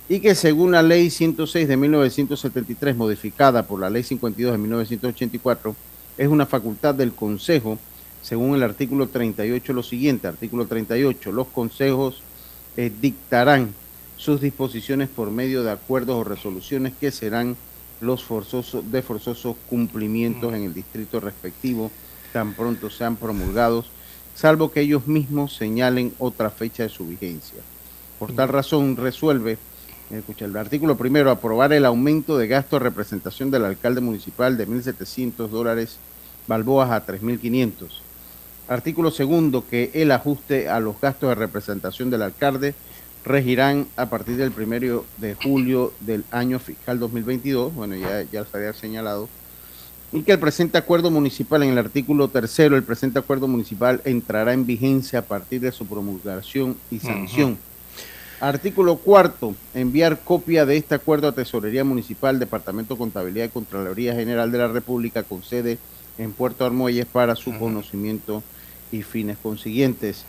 y que según la ley 106 de 1973, modificada por la ley 52 de 1984, es una facultad del Consejo, según el artículo 38, lo siguiente, artículo 38, los consejos eh, dictarán sus disposiciones por medio de acuerdos o resoluciones que serán los forzosos, de forzosos cumplimientos en el distrito respectivo, tan pronto sean promulgados, salvo que ellos mismos señalen otra fecha de su vigencia. Por tal razón, resuelve, escucha, el artículo primero, aprobar el aumento de gasto de representación del alcalde municipal de 1.700 dólares balboas a 3.500. Artículo segundo, que el ajuste a los gastos de representación del alcalde regirán a partir del primero de julio del año fiscal 2022, bueno, ya, ya se había señalado, y que el presente acuerdo municipal, en el artículo tercero, el presente acuerdo municipal entrará en vigencia a partir de su promulgación y sanción. Artículo cuarto, enviar copia de este acuerdo a Tesorería Municipal, Departamento de Contabilidad y Contraloría General de la República con sede en Puerto Armuelles para su conocimiento y fines consiguientes.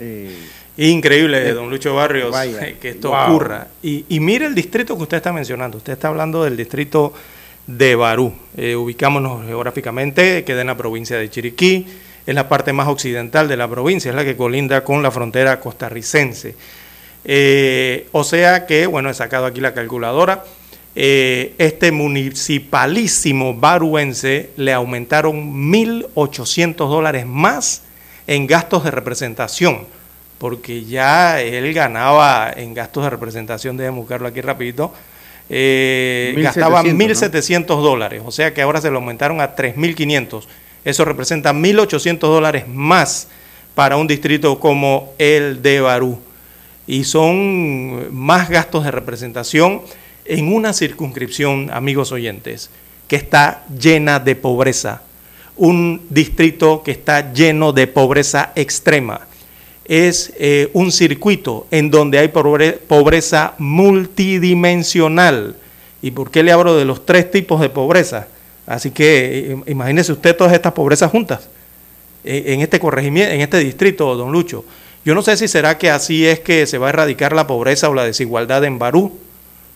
Eh, Increíble, eh, don Lucho Barrios, vaya. que esto Wow. ocurra. Y, y mire el distrito que usted está mencionando. Usted está hablando del distrito de Barú. Eh, ubicámonos geográficamente, queda en la provincia de Chiriquí. Es la parte más occidental de la provincia, es la que colinda con la frontera costarricense. Eh, o sea que, bueno, he sacado aquí la calculadora. Eh, este municipalísimo baruense le aumentaron 1.800 dólares más en gastos de representación, porque ya él ganaba en gastos de representación, déjeme buscarlo aquí rapidito, eh, 1.700, gastaba ¿no? 1.700 dólares, o sea que ahora se lo aumentaron a 3.500. Eso representa 1.800 dólares más para un distrito como el de Barú. Y son más gastos de representación en una circunscripción, amigos oyentes, que está llena de pobreza. Un distrito que está lleno de pobreza extrema. Es eh, un circuito en donde hay pobre- pobreza multidimensional. ¿Y por qué le hablo de los tres tipos de pobreza? Así que eh, imagínese usted todas estas pobrezas juntas eh, en este corregimiento, en este distrito, don Lucho. Yo no sé si será que así es que se va a erradicar la pobreza o la desigualdad en Barú,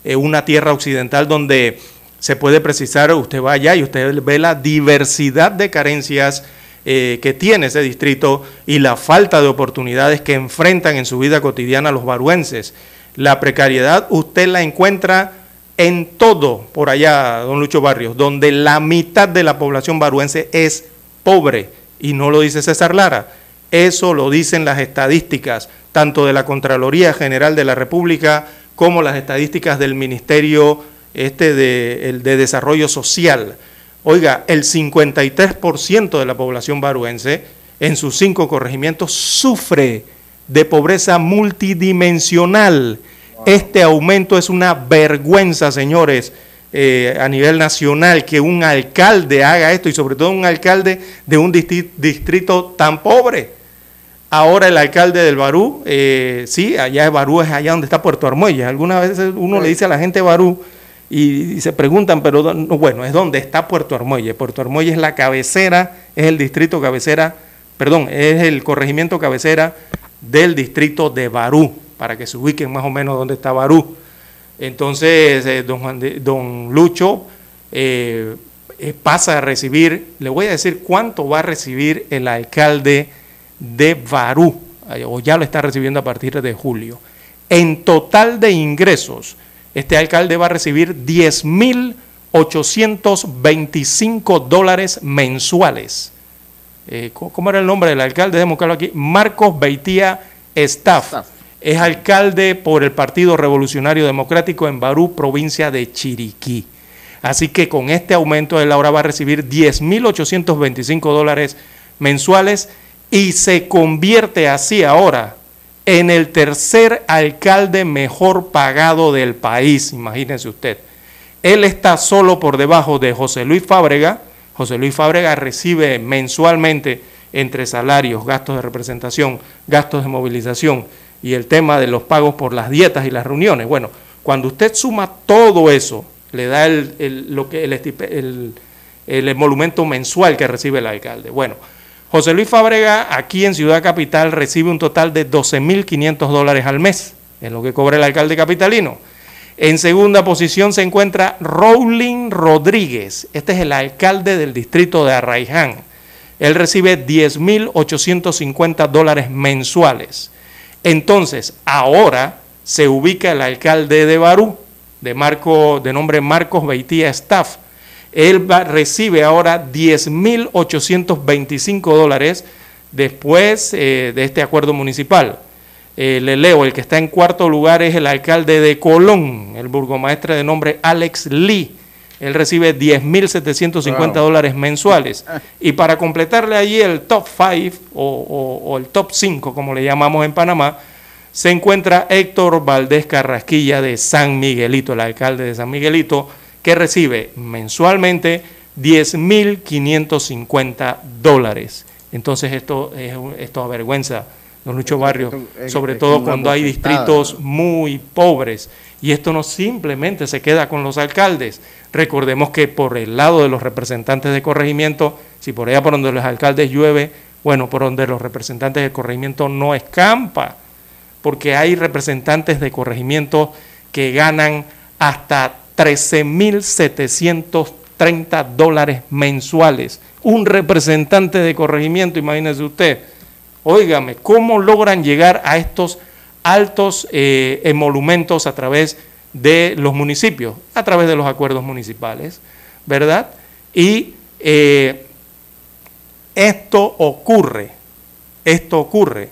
eh, una tierra occidental donde se puede precisar, usted va allá y usted ve la diversidad de carencias eh, que tiene ese distrito y la falta de oportunidades que enfrentan en su vida cotidiana los baruenses. La precariedad usted la encuentra en todo por allá, don Lucho Barrios, donde la mitad de la población baruense es pobre, y no lo dice César Lara, eso lo dicen las estadísticas, tanto de la Contraloría General de la República como las estadísticas del Ministerio este de, el de Desarrollo Social. Oiga, el 53% de la población baruense en sus cinco corregimientos sufre de pobreza multidimensional. Este aumento es una vergüenza, señores, eh, a nivel nacional, que un alcalde haga esto y sobre todo un alcalde de un distrito tan pobre. Ahora el alcalde del Barú, eh, sí, allá es Barú, es allá donde está Puerto Armuelles. Algunas veces uno le dice a la gente Barú y, y se preguntan, pero no, bueno, es donde está Puerto Armuelles. Puerto Armuelles es la cabecera, es el distrito cabecera, perdón, es el corregimiento cabecera del distrito de Barú, para que se ubiquen más o menos dónde está Barú. Entonces, eh, don, Juan de- don Lucho eh, pasa a recibir, le voy a decir cuánto va a recibir el alcalde de Barú, o ya lo está recibiendo a partir de julio. En total de ingresos, este alcalde va a recibir 10.825 dólares mensuales. Eh, ¿cómo- ¿Cómo era el nombre del alcalde? Déjame buscarlo aquí. Marcos Beitía Staff. Es alcalde por el Partido Revolucionario Democrático en Barú, provincia de Chiriquí. Así que con este aumento él ahora va a recibir 10.825 dólares mensuales y se convierte así ahora en el tercer alcalde mejor pagado del país, imagínense usted. Él está solo por debajo de José Luis Fábrega. José Luis Fábrega recibe mensualmente entre salarios, gastos de representación, gastos de movilización y el tema de los pagos por las dietas y las reuniones. Bueno, cuando usted suma todo eso, le da el, el- lo emolumento mensual que recibe el alcalde. Bueno, José Luis Fábrega aquí en Ciudad Capital recibe un total de 12.500 dólares al mes, es lo que cobra el alcalde capitalino. En segunda posición se encuentra Rowling Rodríguez, este es el alcalde del distrito de Arraiján. Él recibe 10.850 dólares mensuales. Entonces, ahora se ubica el alcalde de Barú, de, Marco, de nombre Marcos Beitía Staff. Él va- recibe ahora 10.825 dólares después eh, de este acuerdo municipal. Eh, le leo, el que está en cuarto lugar es el alcalde de Colón, el burgomaestre de nombre Alex Lee. Él recibe 10.750 Wow. dólares mensuales. <laughs> Y para completarle allí el top 5 o, o- o el top 5, como le llamamos en Panamá, se encuentra Héctor Valdés Carrasquilla de San Miguelito, el alcalde de San Miguelito, que recibe mensualmente 10.550 dólares. Entonces esto, es, esto avergüenza, don Lucho Barrio, es- sobre todo cuando hay distritos muy pobres. Y esto no simplemente se queda con los alcaldes. Recordemos que por el lado de los representantes de corregimiento, si por allá por donde los alcaldes llueve, bueno, por donde los representantes de corregimiento no escampa, porque hay representantes de corregimiento que ganan hasta 13.730 dólares mensuales. Un representante de corregimiento, imagínese usted. Óigame, ¿cómo logran llegar a estos altos eh, emolumentos a través de los municipios? A través de los acuerdos municipales, ¿verdad? Y eh, esto ocurre, esto ocurre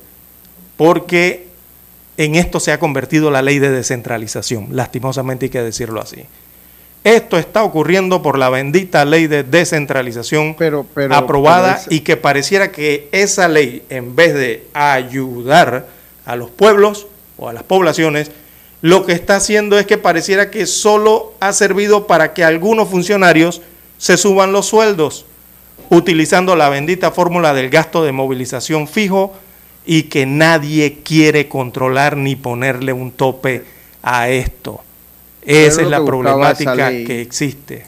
porque en esto se ha convertido la ley de descentralización, lastimosamente hay que decirlo así. Esto está ocurriendo por la bendita ley de descentralización pero- aprobada pero y que pareciera que esa ley, en vez de ayudar a los pueblos o a las poblaciones, lo que está haciendo es que pareciera que solo ha servido para que algunos funcionarios se suban los sueldos, utilizando la bendita fórmula del gasto de movilización fijo y que nadie quiere controlar ni ponerle un tope a esto. Esa es la problemática ley. que existe.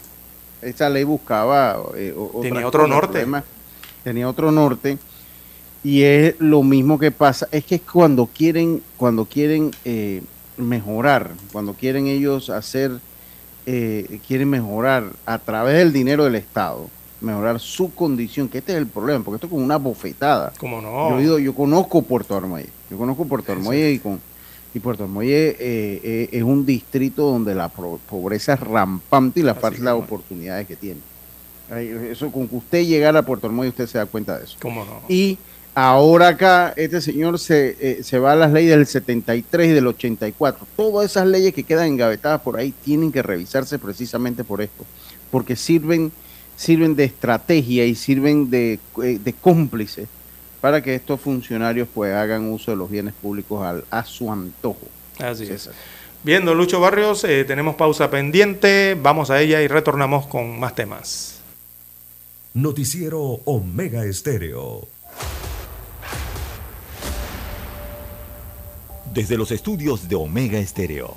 esa ley buscaba eh, Tenía otro norte. problema- tenía otro norte y es lo mismo que pasa es que cuando quieren cuando quieren eh, mejorar cuando quieren ellos hacer eh, quieren mejorar a través del dinero del estado mejorar su condición que este es el problema porque esto es como una bofetada ¿Cómo no? yo, he ido- yo conozco Puerto Armuelle yo conozco Puerto Armuelle y con y Puerto Armuelle eh, eh, es un distrito donde la pobreza es rampante y la falta de oportunidades que tiene. Eso, con que usted llegara a Puerto Armuelle, usted se da cuenta de eso. ¿Cómo no? Y ahora acá, este señor se, eh, se va a las leyes del 73 y del 84. Todas esas leyes que quedan engavetadas por ahí tienen que revisarse precisamente por esto, porque sirven, sirven de estrategia y sirven de, eh, de cómplice para que estos funcionarios pues hagan uso de los bienes públicos al- a su antojo. Así es. Bien, don Lucho Barrios, eh, tenemos pausa pendiente, vamos a ella y retornamos con más temas. Noticiero Omega Estéreo. Desde los estudios de Omega Estéreo,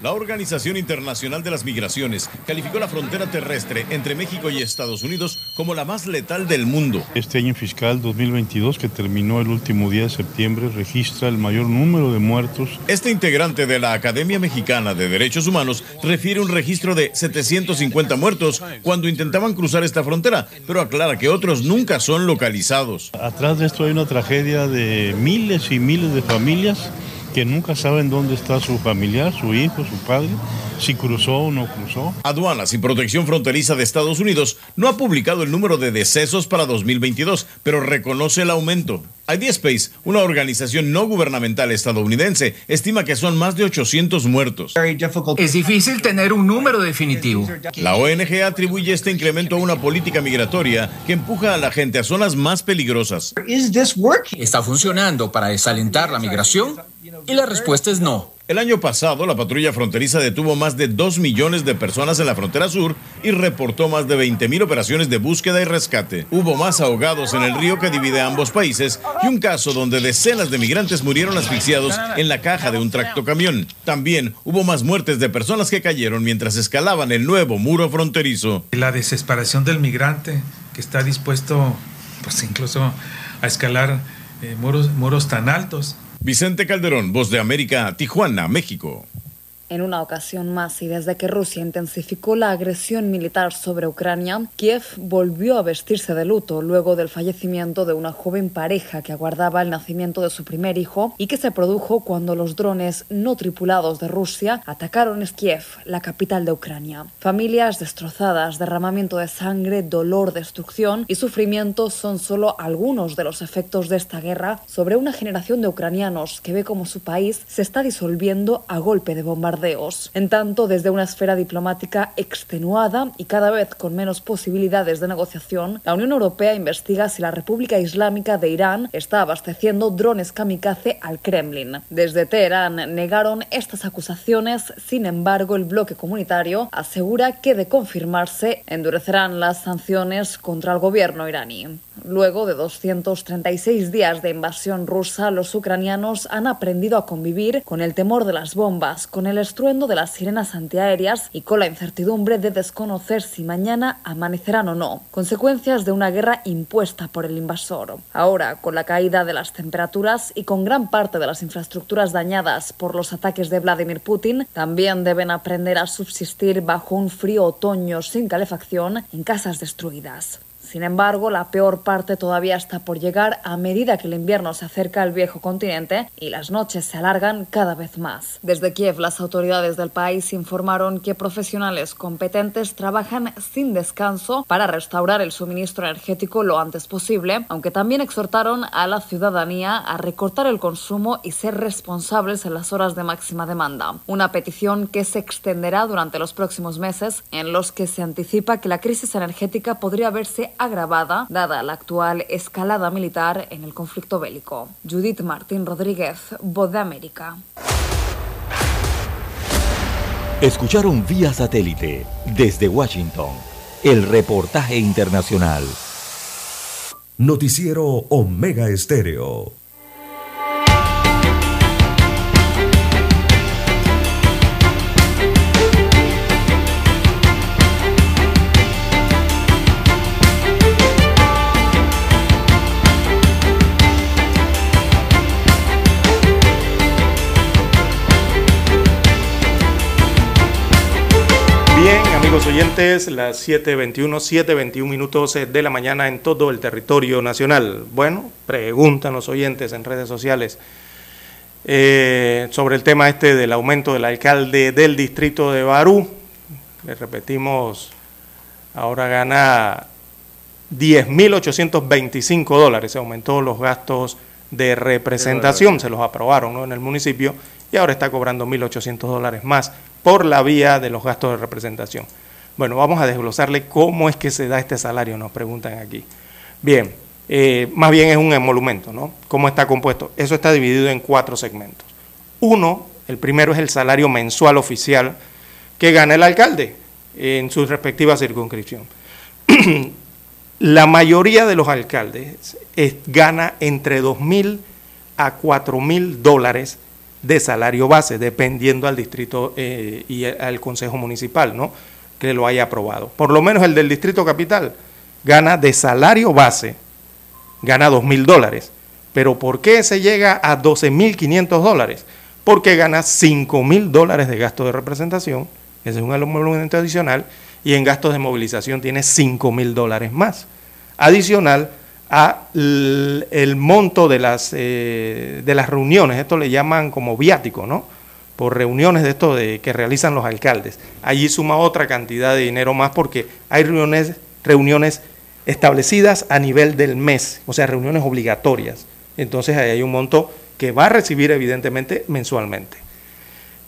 La Organización Internacional de las Migraciones calificó la frontera terrestre entre México y Estados Unidos como la más letal del mundo. Este año fiscal 2022, que terminó el último día de septiembre, registra el mayor número de muertos. Este integrante de la Academia Mexicana de Derechos Humanos refiere un registro de 750 muertos cuando intentaban cruzar esta frontera, pero aclara que otros nunca son localizados. Atrás de esto hay una tragedia de miles y miles de familias que nunca saben dónde está su familiar, su hijo, su padre, si cruzó o no cruzó. Aduanas y Protección Fronteriza de Estados Unidos no ha publicado el número de decesos para 2022, pero reconoce el aumento. IDSpace, una organización no gubernamental estadounidense, estima que son más de 800 muertos. Es difícil tener un número definitivo. La ONG atribuye este incremento a una política migratoria que empuja a la gente a zonas más peligrosas. ¿Está funcionando para desalentar la migración? Y la respuesta es no. El año pasado, la patrulla fronteriza detuvo más de 2 millones de personas en la frontera sur y reportó más de 20 mil operaciones de búsqueda y rescate. Hubo más ahogados en el río que divide ambos países y un caso donde decenas de migrantes murieron asfixiados en la caja de un tractocamión. También hubo más muertes de personas que cayeron mientras escalaban el nuevo muro fronterizo. La desesperación del migrante que está dispuesto, pues incluso a escalar eh, muros, muros tan altos. Vicente Calderón, Voz de América, Tijuana, México. En una ocasión más y desde que Rusia intensificó la agresión militar sobre Ucrania, Kiev volvió a vestirse de luto luego del fallecimiento de una joven pareja que aguardaba el nacimiento de su primer hijo y que se produjo cuando los drones no tripulados de Rusia atacaron Kiev, la capital de Ucrania. Familias destrozadas, derramamiento de sangre, dolor, destrucción y sufrimiento son solo algunos de los efectos de esta guerra sobre una generación de ucranianos que ve como su país se está disolviendo a golpe de en tanto, desde una esfera diplomática extenuada y cada vez con menos posibilidades de negociación, la Unión Europea investiga si la República Islámica de Irán está abasteciendo drones kamikaze al Kremlin. Desde Teherán negaron estas acusaciones, sin embargo, el bloque comunitario asegura que de confirmarse endurecerán las sanciones contra el gobierno iraní. Luego de 236 días de invasión rusa, los ucranianos han aprendido a convivir con el temor de las bombas, con el estruendo de las sirenas antiaéreas y con la incertidumbre de desconocer si mañana amanecerán o no, consecuencias de una guerra impuesta por el invasor. Ahora, con la caída de las temperaturas y con gran parte de las infraestructuras dañadas por los ataques de Vladimir Putin, también deben aprender a subsistir bajo un frío otoño sin calefacción en casas destruidas. Sin embargo, la peor parte todavía está por llegar a medida que el invierno se acerca al viejo continente y las noches se alargan cada vez más. Desde Kiev, las autoridades del país informaron que profesionales competentes trabajan sin descanso para restaurar el suministro energético lo antes posible, aunque también exhortaron a la ciudadanía a recortar el consumo y ser responsables en las horas de máxima demanda. Una petición que se extenderá durante los próximos meses, en los que se anticipa que la crisis energética podría verse agravada dada la actual escalada militar en el conflicto bélico. Judith Martín Rodríguez, Voz de América. Escucharon vía satélite desde Washington el reportaje internacional. Noticiero Omega Estéreo. Oyentes, las 7.21, 7.21 minutos eh, de la mañana en todo el territorio nacional. Bueno, preguntan los oyentes en redes sociales eh, sobre el tema este del aumento del alcalde del distrito de Barú. Les repetimos, ahora gana 10.825 dólares. Se aumentó los gastos de representación, se los aprobaron ¿no? en el municipio y ahora está cobrando 1.800 dólares más por la vía de los gastos de representación. Bueno, vamos a desglosarle cómo es que se da este salario, nos preguntan aquí. Bien, eh, más bien es un emolumento, ¿no? ¿Cómo está compuesto? Eso está dividido en cuatro segmentos. Uno, el primero es el salario mensual oficial que gana el alcalde en su respectiva circunscripción. <clears throat> la mayoría de los alcaldes es, gana entre 2.000 a 4.000 dólares de salario base, dependiendo al distrito eh, y al consejo municipal, ¿no? Que lo haya aprobado. Por lo menos el del distrito capital gana de salario base, gana dos mil dólares. Pero ¿por qué se llega a 12.500 dólares? Porque gana 5 mil dólares de gasto de representación, ese es un emolumento adicional, y en gastos de movilización tiene 5 mil dólares más. Adicional a el monto de las, eh, de las reuniones, esto le llaman como viático, ¿no? Por reuniones de esto de, que realizan los alcaldes. Allí suma otra cantidad de dinero más porque hay reuniones, reuniones establecidas a nivel del mes, o sea, reuniones obligatorias. Entonces ahí hay un monto que va a recibir evidentemente mensualmente.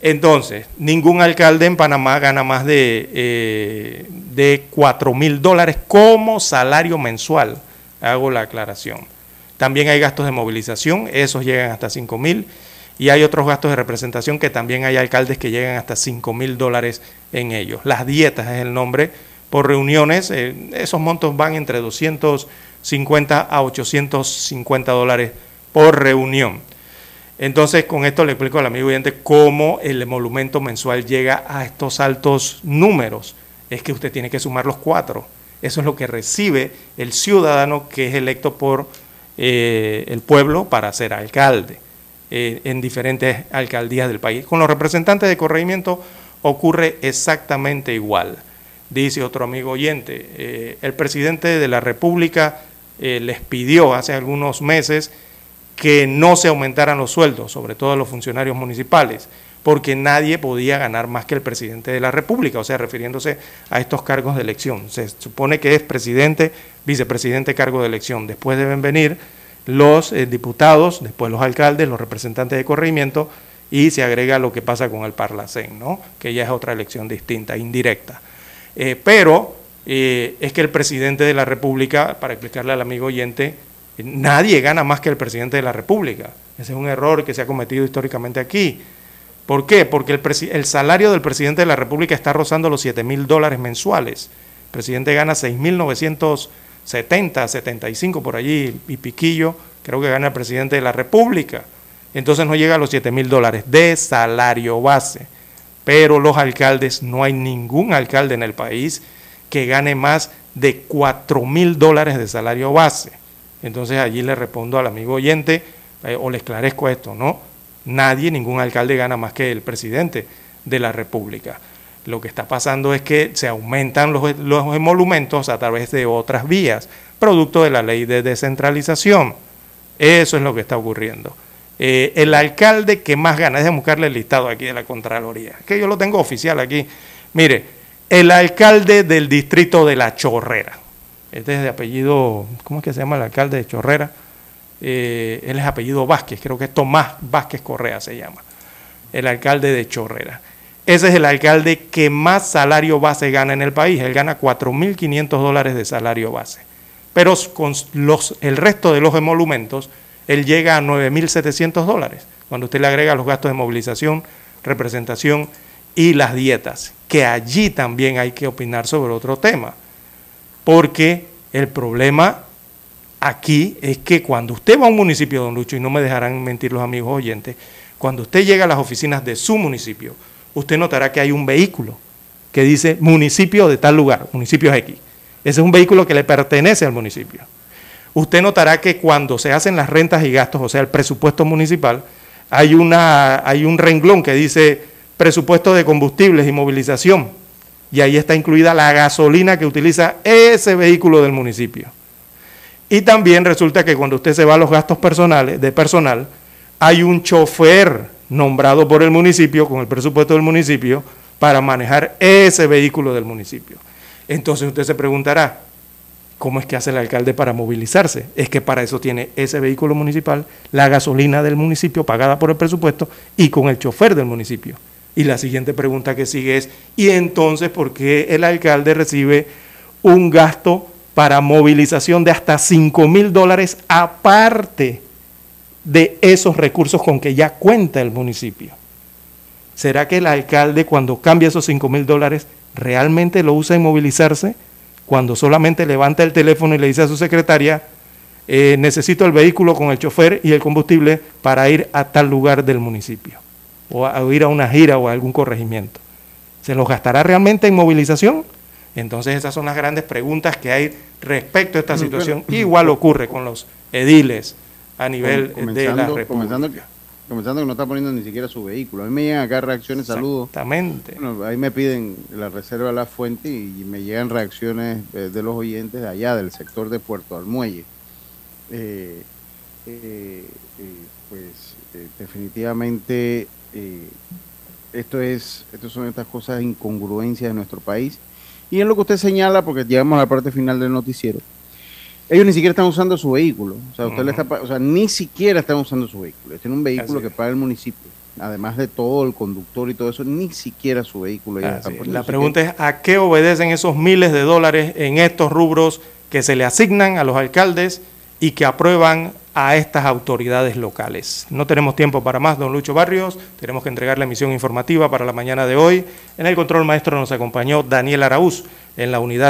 Entonces, ningún alcalde en Panamá gana más de, eh, de 4 mil dólares como salario mensual hago la aclaración. También hay gastos de movilización, esos llegan hasta 5 mil. Y hay otros gastos de representación que también hay alcaldes que llegan hasta 5 mil dólares en ellos. Las dietas es el nombre por reuniones, eh, esos montos van entre 250 a 850 dólares por reunión. Entonces, con esto le explico al amigo oyente cómo el emolumento mensual llega a estos altos números. Es que usted tiene que sumar los cuatro. Eso es lo que recibe el ciudadano que es electo por eh, el pueblo para ser alcalde eh, en diferentes alcaldías del país. Con los representantes de corregimiento ocurre exactamente igual. Dice otro amigo oyente, eh, el presidente de la República les pidió hace algunos meses que no se aumentaran los sueldos, sobre todo a los funcionarios municipales, porque nadie podía ganar más que el presidente de la República, o sea, refiriéndose a estos cargos de elección. Se supone que es presidente, vicepresidente, cargo de elección. Después deben venir los eh, diputados, después los alcaldes, los representantes de corregimiento y se agrega lo que pasa con el Parlacén, ¿no? que ya es otra elección distinta, indirecta. Eh, pero eh, es que el presidente de la República, para explicarle al amigo oyente, Nadie gana más que el presidente de la República. Ese es un error que se ha cometido históricamente aquí. ¿Por qué? Porque el, salario del presidente de la República está rozando los 7 mil dólares mensuales. El presidente gana 6.970, 75 por allí y piquillo, creo que gana el presidente de la República. Entonces no llega a los 7 mil dólares de salario base. Pero los alcaldes, no hay ningún alcalde en el país que gane más de 4 mil dólares de salario base. Entonces allí le respondo al amigo oyente eh, o le esclarezco esto, ¿no? Nadie, ningún alcalde gana más que el presidente de la República. Lo que está pasando es que se aumentan los, emolumentos a través de otras vías, producto de la ley de descentralización. Eso es lo que está ocurriendo. Eh, el alcalde que más gana, déjeme buscarle el listado aquí de la Contraloría, que yo lo tengo oficial aquí. Mire, el alcalde del distrito de La Chorrera, este es de apellido, ¿cómo es que se llama el alcalde de Chorrera? Eh, él es apellido Vázquez, creo que es Tomás Vázquez Correa se llama, el alcalde de Chorrera. Ese es el alcalde que más salario base gana en el país, él gana 4.500 dólares de salario base. Pero con los, el resto de los emolumentos, él llega a 9.700 dólares, cuando usted le agrega los gastos de movilización, representación y las dietas, que allí también hay que opinar sobre otro tema porque el problema aquí es que cuando usted va a un municipio, don Lucho, y no me dejarán mentir los amigos oyentes, cuando usted llega a las oficinas de su municipio, usted notará que hay un vehículo que dice municipio de tal lugar, municipio X. Ese es un vehículo que le pertenece al municipio. Usted notará que cuando se hacen las rentas y gastos, o sea, el presupuesto municipal, hay, una, hay un renglón que dice presupuesto de combustibles y movilización y ahí está incluida la gasolina que utiliza ese vehículo del municipio. Y también resulta que cuando usted se va a los gastos personales, de personal, hay un chofer nombrado por el municipio, con el presupuesto del municipio, para manejar ese vehículo del municipio. Entonces usted se preguntará, ¿cómo es que hace el alcalde para movilizarse? Es que para eso tiene ese vehículo municipal, la gasolina del municipio pagada por el presupuesto y con el chofer del municipio. Y la siguiente pregunta que sigue es, ¿y entonces por qué el alcalde recibe un gasto para movilización de hasta 5 mil dólares aparte de esos recursos con que ya cuenta el municipio? ¿Será que el alcalde cuando cambia esos 5 mil dólares realmente lo usa en movilizarse? Cuando solamente levanta el teléfono y le dice a su secretaria, eh, necesito el vehículo con el chofer y el combustible para ir a tal lugar del municipio o a ir a una gira o a algún corregimiento. ¿Se los gastará realmente en movilización? Entonces esas son las grandes preguntas que hay respecto a esta situación. Igual ocurre con los ediles a nivel de la República. Comenzando que, comenzando que no está poniendo ni siquiera su vehículo. A mí me llegan acá reacciones, saludos. Exactamente. ahí me piden la reserva de la fuente y me llegan reacciones eh, de los oyentes de allá, del sector de Puerto Almuelle. Eh, eh, pues definitivamente esto es, esto son estas cosas incongruencias de nuestro país. Y es lo que usted señala, porque llegamos a la parte final del noticiero, ellos ni siquiera están usando su vehículo. O sea, usted le está, o sea ni siquiera están usando su vehículo. Tiene un vehículo que paga el municipio. Además de todo, el conductor y todo eso, ni siquiera su vehículo. La pregunta es, ¿a qué obedecen esos miles de dólares en estos rubros que se le asignan a los alcaldes y que aprueban a estas autoridades locales. No tenemos tiempo para más, don Lucho Barrios, tenemos que entregar la emisión informativa para la mañana de hoy. En el control maestro nos acompañó Daniel Araúz en la unidad